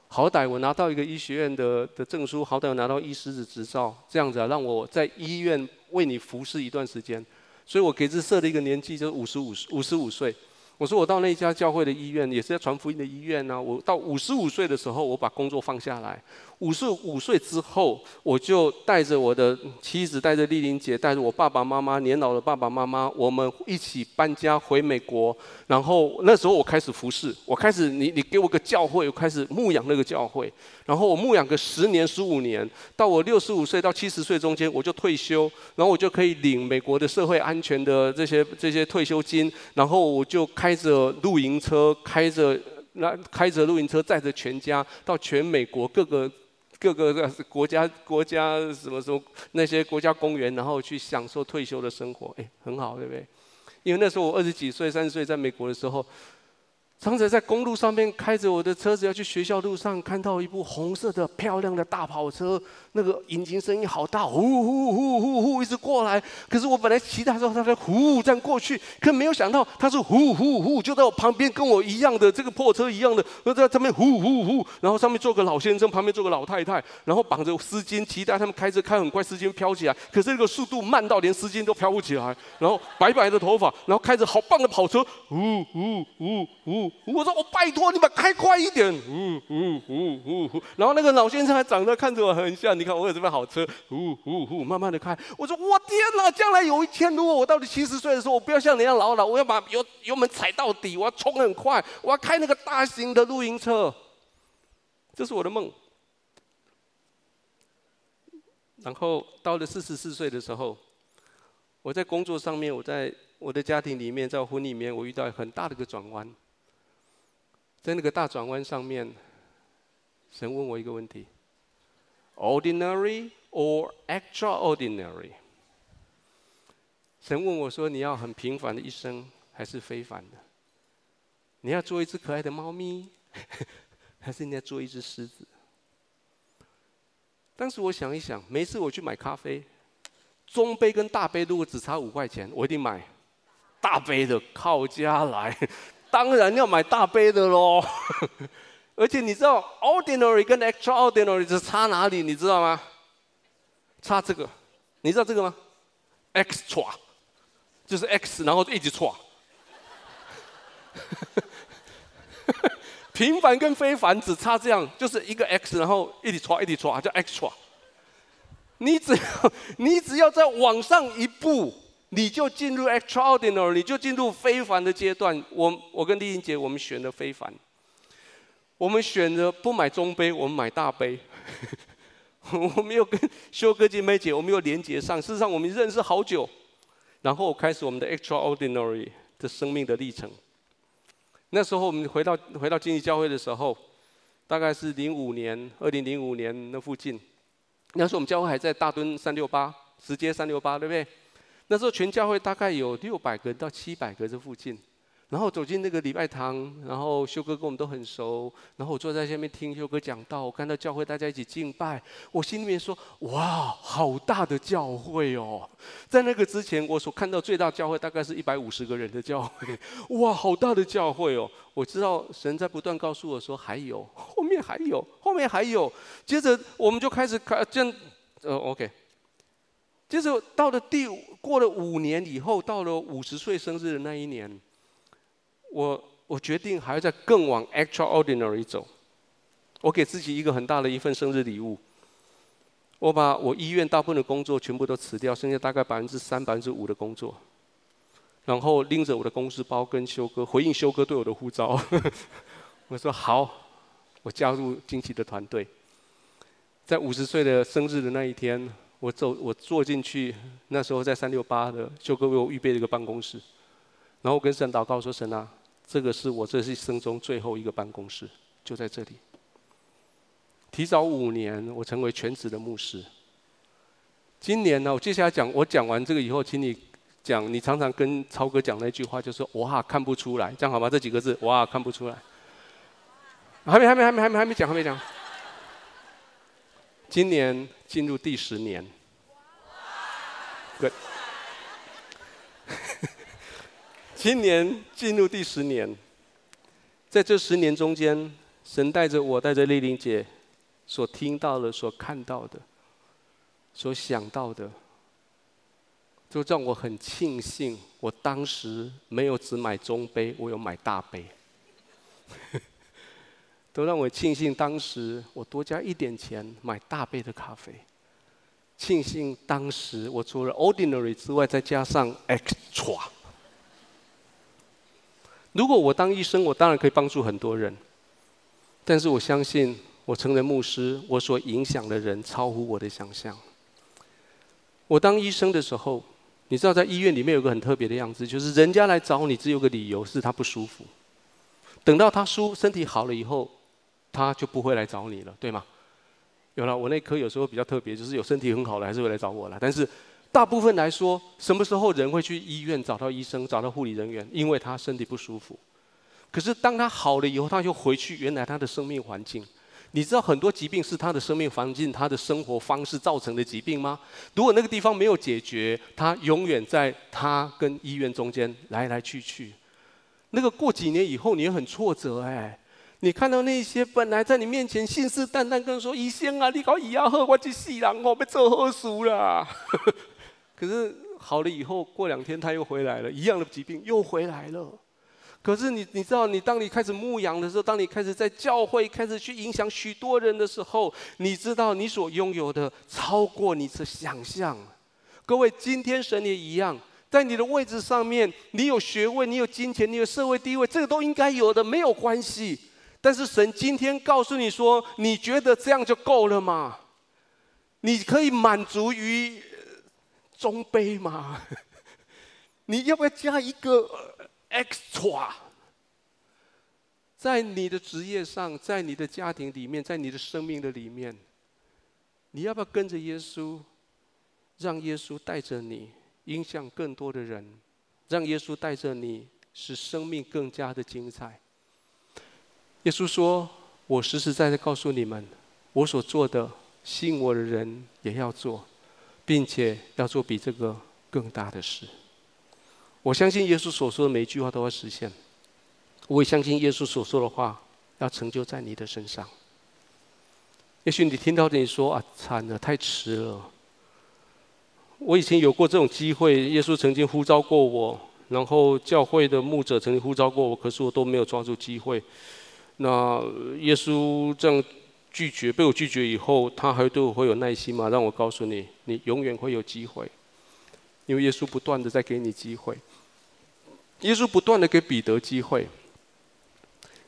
好歹我拿到一个医学院的的证书，好歹我拿到医师的执照，这样子啊，让我在医院为你服侍一段时间。所以我给自己设了一个年纪就是五十五五十五岁。我说我到那家教会的医院，也是在传福音的医院呢、我到五十五岁的时候，我把工作放下来。五十五岁之后，我就带着我的妻子，带着丽玲姐，带着我爸爸妈妈，年老的爸爸妈妈，我们一起搬家回美国。然后那时候我开始服侍，我开始你你给我个教会，我开始牧养那个教会。然后我牧养个十年十五年，到我六十五岁到七十岁中间，我就退休，然后我就可以领美国的社会安全的这些这些退休金。然后我就开着露营车，开着那开着露营车载着全家到全美国各个。各个国家国家什么什么那些国家公园，然后去享受退休的生活，哎，很好，对不对？因为那时候我二十几岁、三十岁，在美国的时候。常常在公路上面开着我的车子要去学校，路上看到一部红色的漂亮的大跑车，那个引擎声音好大，呼呼呼呼呼一直过来。可是我本来期待说它在呼这样过去，可没有想到它是呼呼呼就在我旁边，跟我一样的这个破车一样的，在上面呼呼呼，然后上面坐个老先生，旁边坐个老太太，然后绑着丝巾，期待他们开车开很快，丝巾飘起来。可是这个速度慢到连丝巾都飘不起来，然后白白的头发，然后开着好棒的跑车，呼呼呼呼我说我拜托你们开快一点，呜呜呜呜呜，然后那个老先生还长得看着我很像，你看我有这边好车，呜呜呜，慢慢的开。我说我天哪，将来有一天如果我到了七十岁的时候，我不要像你一样老老，我要把油油门踩到底，我要冲很快，我要开那个大型的露营车，这是我的梦。然后到了四十四岁的时候，我在工作上面，我在我的家庭里面，在我婚礼里面，我遇到很大的一个转弯。在那个大转弯上面，神问我一个问题：Ordinary or extraordinary？神问我说：“你要很平凡的一生，还是非凡的？你要做一只可爱的猫咪，还是你要做一只狮子？”当时我想一想，每次我去买咖啡，中杯跟大杯如果只差五块钱，我一定买大杯的，靠家来。当然要买大杯的喽，而且你知道 ordinary 跟 extraordinary 是差哪里？你知道吗？差这个，你知道这个吗？extra 就是 x，然后就一直错。平凡跟非凡只差这样，就是一个 x，然后一直错，一直错，叫 extra。你只要你只要再往上一步。你就进入 extraordinary，你就进入非凡的阶段。我我跟丽英姐，我们选了非凡。我们选择不买中杯，我们买大杯。我没有跟修哥姐妹姐，我们有连接上。事实上，我们认识好久，然后开始我们的 extraordinary 的生命的历程。那时候我们回到回到经济教会的时候，大概是零五年，二零零五年那附近。那时候我们教会还在大墩三六八，直接三六八，对不对？那时候全教会大概有六百个到七百个这附近，然后走进那个礼拜堂，然后修哥跟我们都很熟，然后我坐在下面听修哥讲道，我看到教会大家一起敬拜，我心里面说：哇，好大的教会哦！在那个之前，我所看到最大教会大概是一百五十个人的教会，哇，好大的教会哦！我知道神在不断告诉我说还有，后面还有，后面还有。接着我们就开始看，这样，呃，OK。就是到了第过了五年以后，到了五十岁生日的那一年。我我决定还要再更往 extraordinary 走，我给自己一个很大的一份生日礼物。我把我医院大部分的工作全部都辞掉，剩下大概百分之三、百分之五的工作，然后拎着我的公事包跟修哥回应修哥对我的呼召。我说好，我加入惊奇的团队。在五十岁的生日的那一天，我走我坐进去，那时候在三六八的修哥为我预备了一个办公室，然后跟神祷告说：“神啊。”这个是我这一生中最后一个办公室，就在这里。提早五年，我成为全职的牧师。今年呢，我接下来讲，我讲完这个以后，请你讲，你常常跟超哥讲那句话，就是“哇，看不出来”，这样好吗？这几个字，“哇，看不出来”。还没，还没，还没，还没，还没讲，还没讲。今年进入第十年。Good。今年进入第十年，在这十年中间，神带着我，带着丽玲姐，所听到的、所看到的、所想到的，就让我很庆幸，我当时没有只买中杯，我有买大杯，都让我庆幸当时我多加一点钱买大杯的咖啡，庆幸当时我除了 ordinary 之外，再加上 extra。如果我当医生，我当然可以帮助很多人。但是我相信，我成为牧师，我所影响的人超乎我的想象。我当医生的时候，你知道，在医院里面有个很特别的样子，就是人家来找你，只有个理由是他不舒服。等到他舒身体好了以后，他就不会来找你了，对吗？有了，我那科有时候比较特别，就是有身体很好的还是会来找我了，但是。大部分来说，什么时候人会去医院找到医生、找到护理人员？因为他身体不舒服。可是当他好了以后，他就回去原来他的生命环境。你知道很多疾病是他的生命环境、他的生活方式造成的疾病吗？如果那个地方没有解决，他永远在他跟医院中间来来去去。那个过几年以后，你也很挫折哎。你看到那些本来在你面前信誓旦旦跟说医生啊，你搞医药喝，我去死人哦，被做好事啦。可是好了以后，过两天他又回来了，一样的疾病又回来了。可是你你知道，你当你开始牧养的时候，当你开始在教会开始去影响许多人的时候，你知道你所拥有的超过你的想象。各位，今天神也一样，在你的位置上面，你有学位，你有金钱，你有社会地位，这个都应该有的，没有关系。但是神今天告诉你说，你觉得这样就够了吗？你可以满足于。中杯吗？你要不要加一个 extra？在你的职业上，在你的家庭里面，在你的生命的里面，你要不要跟着耶稣，让耶稣带着你，影响更多的人，让耶稣带着你，使生命更加的精彩？耶稣说：“我实实在在告诉你们，我所做的，信我的人也要做。”并且要做比这个更大的事。我相信耶稣所说的每一句话都会实现。我也相信耶稣所说的话要成就在你的身上。也许你听到你说啊，惨了，太迟了。我以前有过这种机会，耶稣曾经呼召过我，然后教会的牧者曾经呼召过我，可是我都没有抓住机会。那耶稣这样。拒绝，被我拒绝以后，他还对我会有耐心吗？让我告诉你，你永远会有机会，因为耶稣不断的在给你机会。耶稣不断的给彼得机会。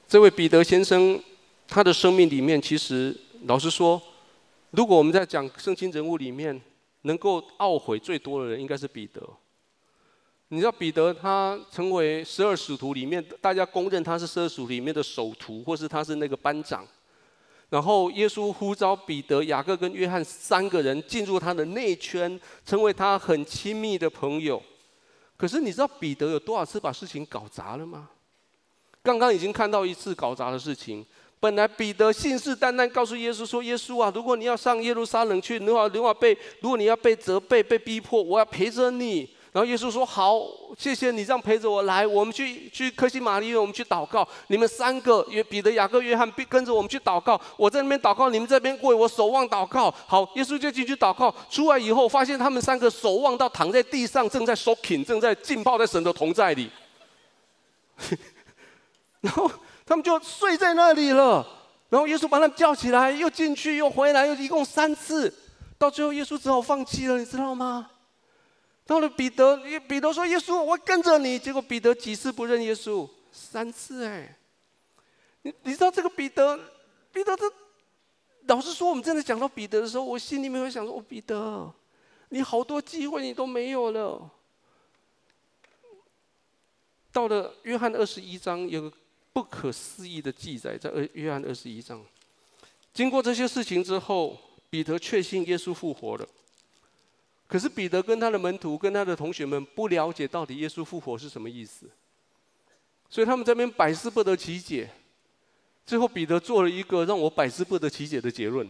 这位彼得先生，他的生命里面，其实老实说，如果我们在讲圣经人物里面，能够懊悔最多的人，应该是彼得。你知道彼得他成为十二使徒里面，大家公认他是十二使徒里面的首徒，或是他是那个班长。然后耶稣呼召彼得、雅各跟约翰三个人进入他的内圈，成为他很亲密的朋友。可是你知道彼得有多少次把事情搞砸了吗？刚刚已经看到一次搞砸的事情。本来彼得信誓旦旦告诉耶稣说：“耶稣啊，如果你要上耶路撒冷去，如果如果被如果你要被责备、被逼迫，我要陪着你。”然后耶稣说：“好，谢谢你这样陪着我来，我们去去科西玛丽，我们去祷告。你们三个，约彼得、雅各、约翰，跟着我们去祷告。我在那边祷告，你们这边跪我守望祷告。好，耶稣就进去祷告。出来以后，发现他们三个守望到躺在地上，正在 soaking，正在浸泡在神的同在里。然后。”他们就睡在那里了，然后耶稣把他们叫起来，又进去，又回来，又一共三次，到最后耶稣只好放弃了，你知道吗？到了彼得，彼得说：“耶稣，我跟着你。”结果彼得几次不认耶稣？三次哎！你你知道这个彼得，彼得这，老实说，我们真的讲到彼得的时候，我心里面会想说：“哦，彼得，你好多机会你都没有了。”到了约翰二十一章有个。不可思议的记载，在二约翰二十一章。经过这些事情之后，彼得确信耶稣复活了。可是彼得跟他的门徒、跟他的同学们不了解到底耶稣复活是什么意思，所以他们这边百思不得其解。最后彼得做了一个让我百思不得其解的结论。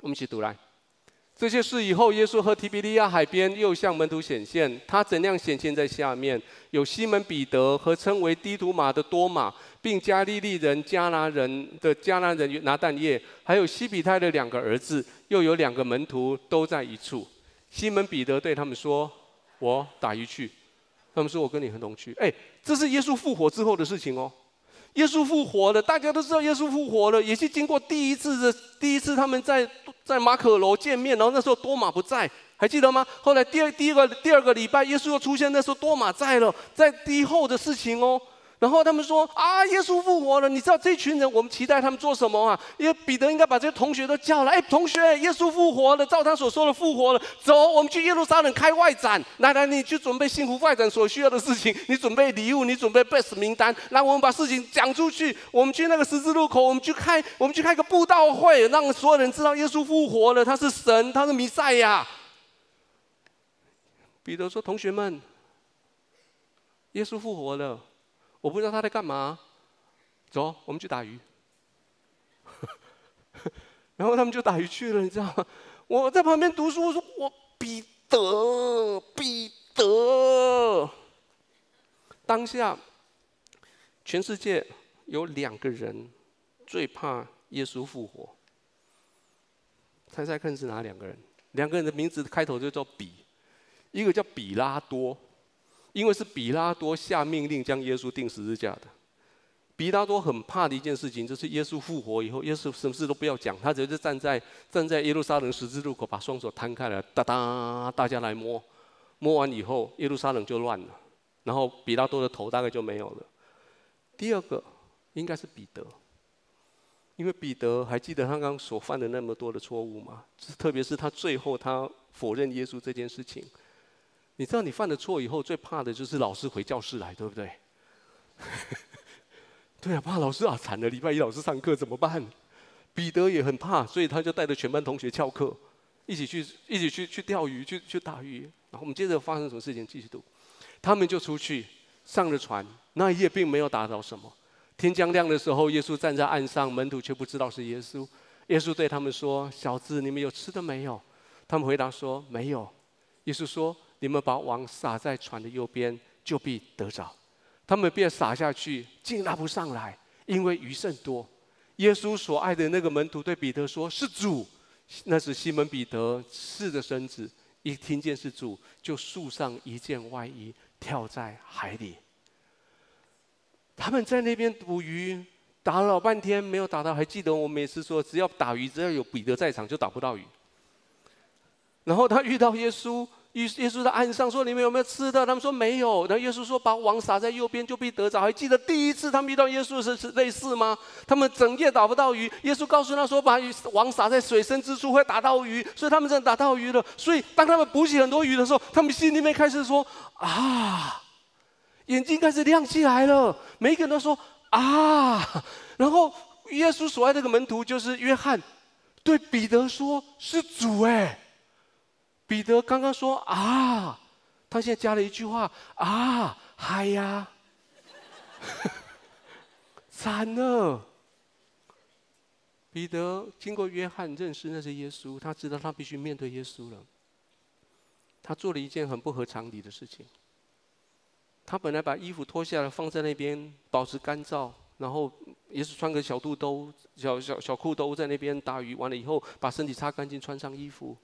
我们一起读来。这些事以后，耶稣和提比利亚海边又向门徒显现。他怎样显现在下面？有西门彼得和称为低土马的多马，并加利利人加拿人的加拿人拿但业，还有西比泰的两个儿子，又有两个门徒都在一处。西门彼得对他们说：“我打鱼去。”他们说：“我跟你和同去。”哎，这是耶稣复活之后的事情哦。耶稣复活了，大家都知道耶稣复活了，也是经过第一次的第一次他们在在马可楼见面，然后那时候多马不在，还记得吗？后来第二第一个第二个礼拜，耶稣又出现，那时候多马在了，在之后的事情哦。然后他们说啊，耶稣复活了！你知道这群人，我们期待他们做什么啊？因为彼得应该把这些同学都叫来。哎，同学，耶稣复活了，照他所说的复活了。走，我们去耶路撒冷开外展。来来，你去准备幸福外展所需要的事情，你准备礼物，你准备 best 名单。来，我们把事情讲出去。我们去那个十字路口，我们去开，我们去开个布道会，让所有人知道耶稣复活了，他是神，他是弥赛亚。彼得说：“同学们，耶稣复活了。”我不知道他在干嘛，走，我们去打鱼。然后他们就打鱼去了，你知道吗？我在旁边读书，我说我彼得，彼得。当下，全世界有两个人最怕耶稣复活。猜猜看是哪两个人？两个人的名字开头就叫比，一个叫比拉多。因为是比拉多下命令将耶稣钉十字架的，比拉多很怕的一件事情就是耶稣复活以后，耶稣什么事都不要讲，他只是站在站在耶路撒冷十字路口，把双手摊开来，哒哒，大家来摸，摸完以后耶路撒冷就乱了，然后比拉多的头大概就没有了。第二个应该是彼得，因为彼得还记得他刚刚所犯的那么多的错误吗？特别是他最后他否认耶稣这件事情。你知道你犯了错以后，最怕的就是老师回教室来，对不对？对啊，怕老师啊，惨了！礼拜一老师上课怎么办？彼得也很怕，所以他就带着全班同学翘课，一起去，一起去去钓鱼，去去打鱼。然后我们接着发生什么事情？继续读。他们就出去上了船，那一夜并没有打着什么。天将亮的时候，耶稣站在岸上，门徒却不知道是耶稣。耶稣对他们说：“小子，你们有吃的没有？”他们回答说：“没有。”耶稣说。你们把网撒在船的右边，就必得着。他们便撒下去，竟拉不上来，因为鱼甚多。耶稣所爱的那个门徒对彼得说：“是主。”那是西门彼得是的孙子，一听见是主，就束上一件外衣，跳在海里。他们在那边捕鱼，打了老半天没有打到。还记得我每次说，只要打鱼，只要有彼得在场，就打不到鱼。然后他遇到耶稣。耶耶稣在岸上说：“你们有没有吃的？”他们说：“没有。”然后耶稣说：“把网撒在右边，就必得着。”还记得第一次他们遇到耶稣是是类似吗？他们整夜打不到鱼，耶稣告诉他说：“把鱼网撒在水深之处会打到鱼。”所以他们真的打到鱼了。所以当他们捕起很多鱼的时候，他们心里面开始说：“啊！”眼睛开始亮起来了。每一个人都说：“啊！”然后耶稣所爱的个门徒就是约翰，对彼得说：“是主哎。”彼得刚刚说啊，他现在加了一句话啊，嗨呀，惨了。彼得经过约翰认识那是耶稣，他知道他必须面对耶稣了。他做了一件很不合常理的事情。他本来把衣服脱下来放在那边保持干燥，然后也是穿个小肚兜、小小小裤兜在那边打鱼，完了以后把身体擦干净，穿上衣服。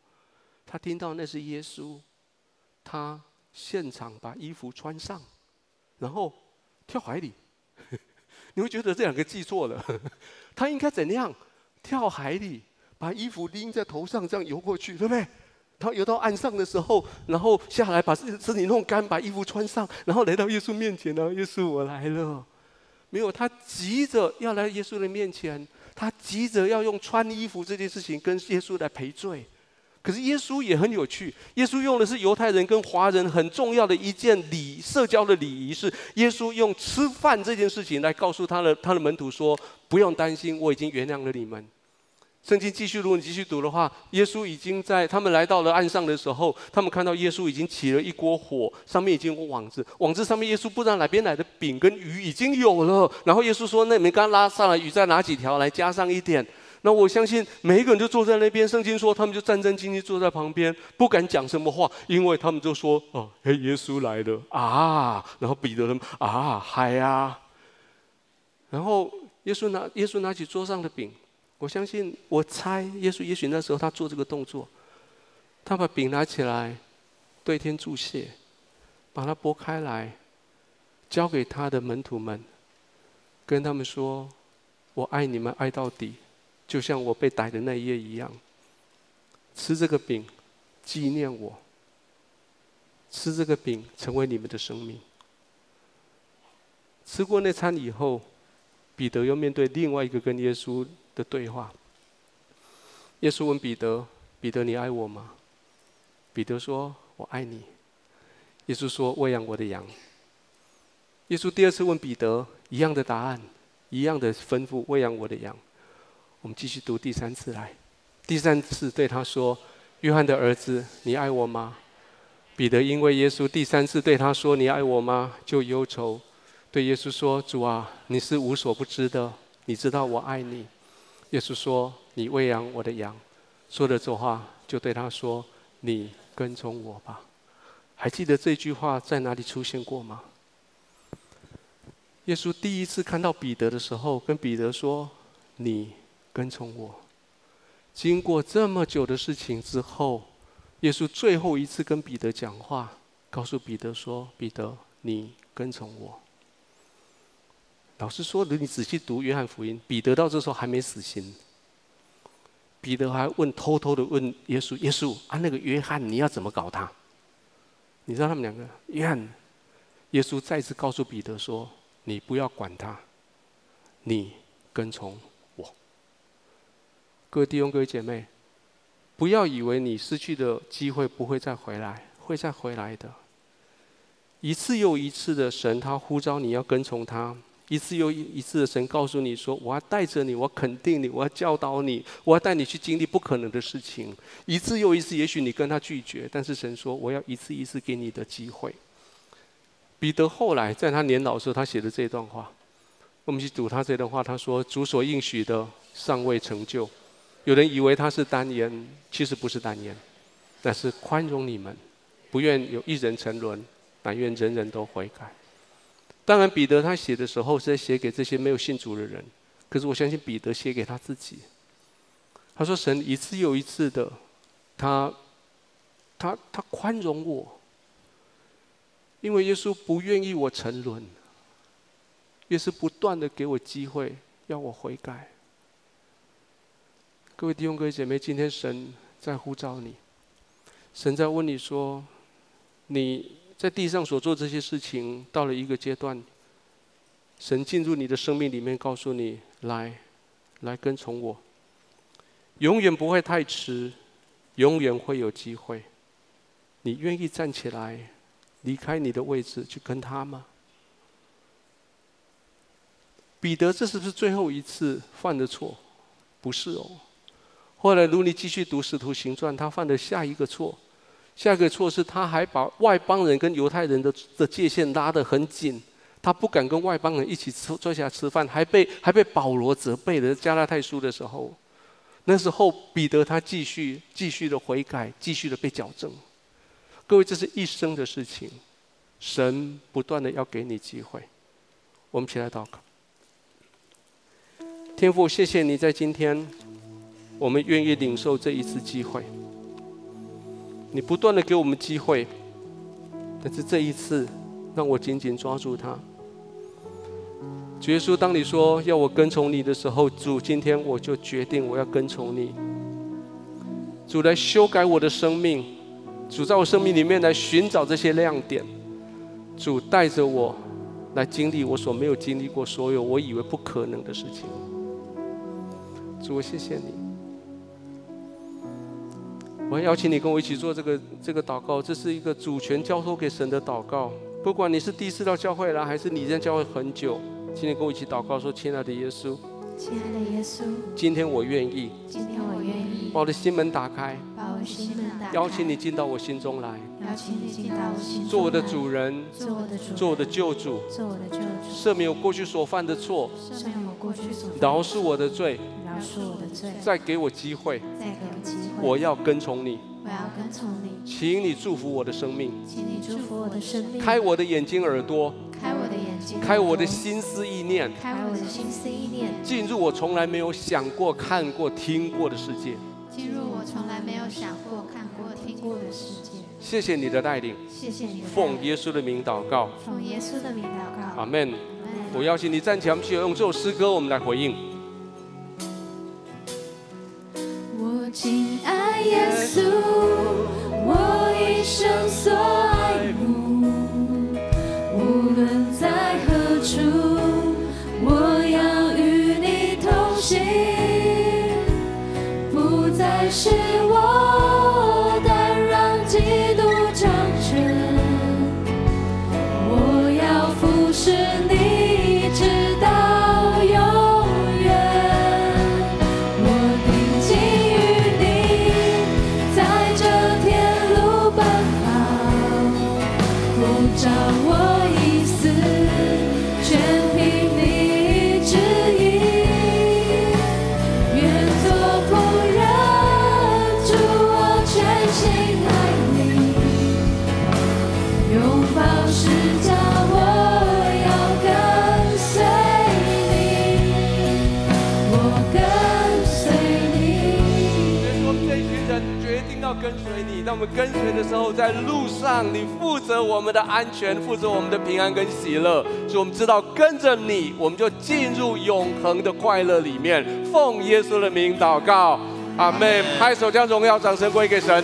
他听到那是耶稣，他现场把衣服穿上，然后跳海里。你会觉得这两个记错了，他应该怎样？跳海里，把衣服拎在头上，这样游过去，对不对？他游到岸上的时候，然后下来把身身体弄干，把衣服穿上，然后来到耶稣面前呢。耶稣，我来了。没有，他急着要来耶稣的面前，他急着要用穿衣服这件事情跟耶稣来赔罪。可是耶稣也很有趣，耶稣用的是犹太人跟华人很重要的一件礼社交的礼仪，是耶稣用吃饭这件事情来告诉他的他的门徒说：不用担心，我已经原谅了你们。圣经继续，如果你继续读的话，耶稣已经在他们来到了岸上的时候，他们看到耶稣已经起了一锅火，上面已经有网子，网子上面耶稣不知道哪边来的饼跟鱼已经有了。然后耶稣说：“那你们刚拉上来鱼，再拿几条来加上一点。”那我相信每一个人就坐在那边，圣经说他们就战战兢兢坐在旁边，不敢讲什么话，因为他们就说：“哦，嘿，耶稣来了啊！”然后彼得他们啊，嗨呀！然后耶稣拿耶稣拿起桌上的饼。我相信，我猜耶稣也许那时候他做这个动作，他把饼拿起来，对天祝谢，把它剥开来，交给他的门徒们，跟他们说：“我爱你们爱到底，就像我被逮的那一夜一样。吃这个饼，纪念我。吃这个饼，成为你们的生命。”吃过那餐以后，彼得又面对另外一个跟耶稣的对话，耶稣问彼得：“彼得，你爱我吗？”彼得说：“我爱你。”耶稣说：“喂养我的羊。”耶稣第二次问彼得一样的答案，一样的吩咐：“喂养我的羊。”我们继续读第三次来，第三次对他说：“约翰的儿子，你爱我吗？”彼得因为耶稣第三次对他说：“你爱我吗？”就忧愁，对耶稣说：“主啊，你是无所不知的，你知道我爱你。”耶稣说：“你喂养我的羊。”说了这话，就对他说：“你跟从我吧。”还记得这句话在哪里出现过吗？耶稣第一次看到彼得的时候，跟彼得说：“你跟从我。”经过这么久的事情之后，耶稣最后一次跟彼得讲话，告诉彼得说：“彼得，你跟从我。”老实说，你仔细读约翰福音，彼得到这时候还没死心。彼得还问，偷偷的问耶稣：“耶稣啊，那个约翰，你要怎么搞他？”你知道他们两个，约翰，耶稣再次告诉彼得说：“你不要管他，你跟从。”各位弟兄、各位姐妹，不要以为你失去的机会不会再回来，会再回来的。一次又一次的神，他呼召你要跟从他。一次又一次的神告诉你说：“我要带着你，我肯定你，我要教导你，我要带你去经历不可能的事情。”一次又一次，也许你跟他拒绝，但是神说：“我要一次一次给你的机会。”彼得后来在他年老的时候，他写的这段话，我们去读他这段话。他说：“主所应许的尚未成就，有人以为他是单言，其实不是单言，但是宽容你们，不愿有一人沉沦，但愿人人都悔改。”当然，彼得他写的时候是在写给这些没有信主的人，可是我相信彼得写给他自己。他说：“神一次又一次的，他，他，他宽容我，因为耶稣不愿意我沉沦，耶稣不断的给我机会，要我悔改。”各位弟兄、各位姐妹，今天神在呼召你，神在问你说：“你。”在地上所做这些事情，到了一个阶段，神进入你的生命里面，告诉你：来，来跟从我。永远不会太迟，永远会有机会。你愿意站起来，离开你的位置，去跟他吗？彼得，这是不是最后一次犯的错？不是哦。后来，如你继续读《使徒行传》，他犯的下一个错。下一个错是他还把外邦人跟犹太人的的界限拉得很紧，他不敢跟外邦人一起吃坐下吃饭，还被还被保罗责备的加拉太书的时候，那时候彼得他继续继续的悔改，继续的被矫正。各位，这是一生的事情，神不断的要给你机会。我们起来祷告，天父，谢谢你在今天，我们愿意领受这一次机会。你不断的给我们机会，但是这一次，让我紧紧抓住它。主耶稣，当你说要我跟从你的时候，主，今天我就决定我要跟从你。主来修改我的生命，主在我生命里面来寻找这些亮点。主带着我来经历我所没有经历过所有我以为不可能的事情。主，谢谢你。我邀请你跟我一起做这个这个祷告，这是一个主权交托给神的祷告。不管你是第一次到教会来，还是你在教会很久，请你跟我一起祷告说：“亲爱的耶稣，亲爱的耶稣，今天我愿意，今天我愿意把我的心门打开，把我的心门打开，邀请你进到我心中来，邀请你进到我心中来，做我的主人，做我的主人，做我的救主，做我的救主，赦免我过去所犯的错，赦免我过去所犯的错，饶恕我的罪，饶恕我的罪，再给我机会，再给我机会，我要跟从你。我要跟从你，请你祝福我的生命，请你祝福我的生命，开我的眼睛耳朵，开我的心思意念，开我的心思意念，进入我从来没有想过、看过、听过的世界，进入我从来没有想过、看过、听过的世界。谢谢你的带领，谢谢你奉耶稣的名祷告，奉耶稣的名祷告，阿门。我邀请你站起来，我们去用这首诗歌，我们来回应。我敬爱耶稣。我一生所心，不再是我但让基督掌权，我要服侍当我们跟随的时候，在路上你负责我们的安全，负责我们的平安跟喜乐，所以我们知道跟着你，我们就进入永恒的快乐里面。奉耶稣的名祷告，阿门。拍手将荣耀掌声归给神。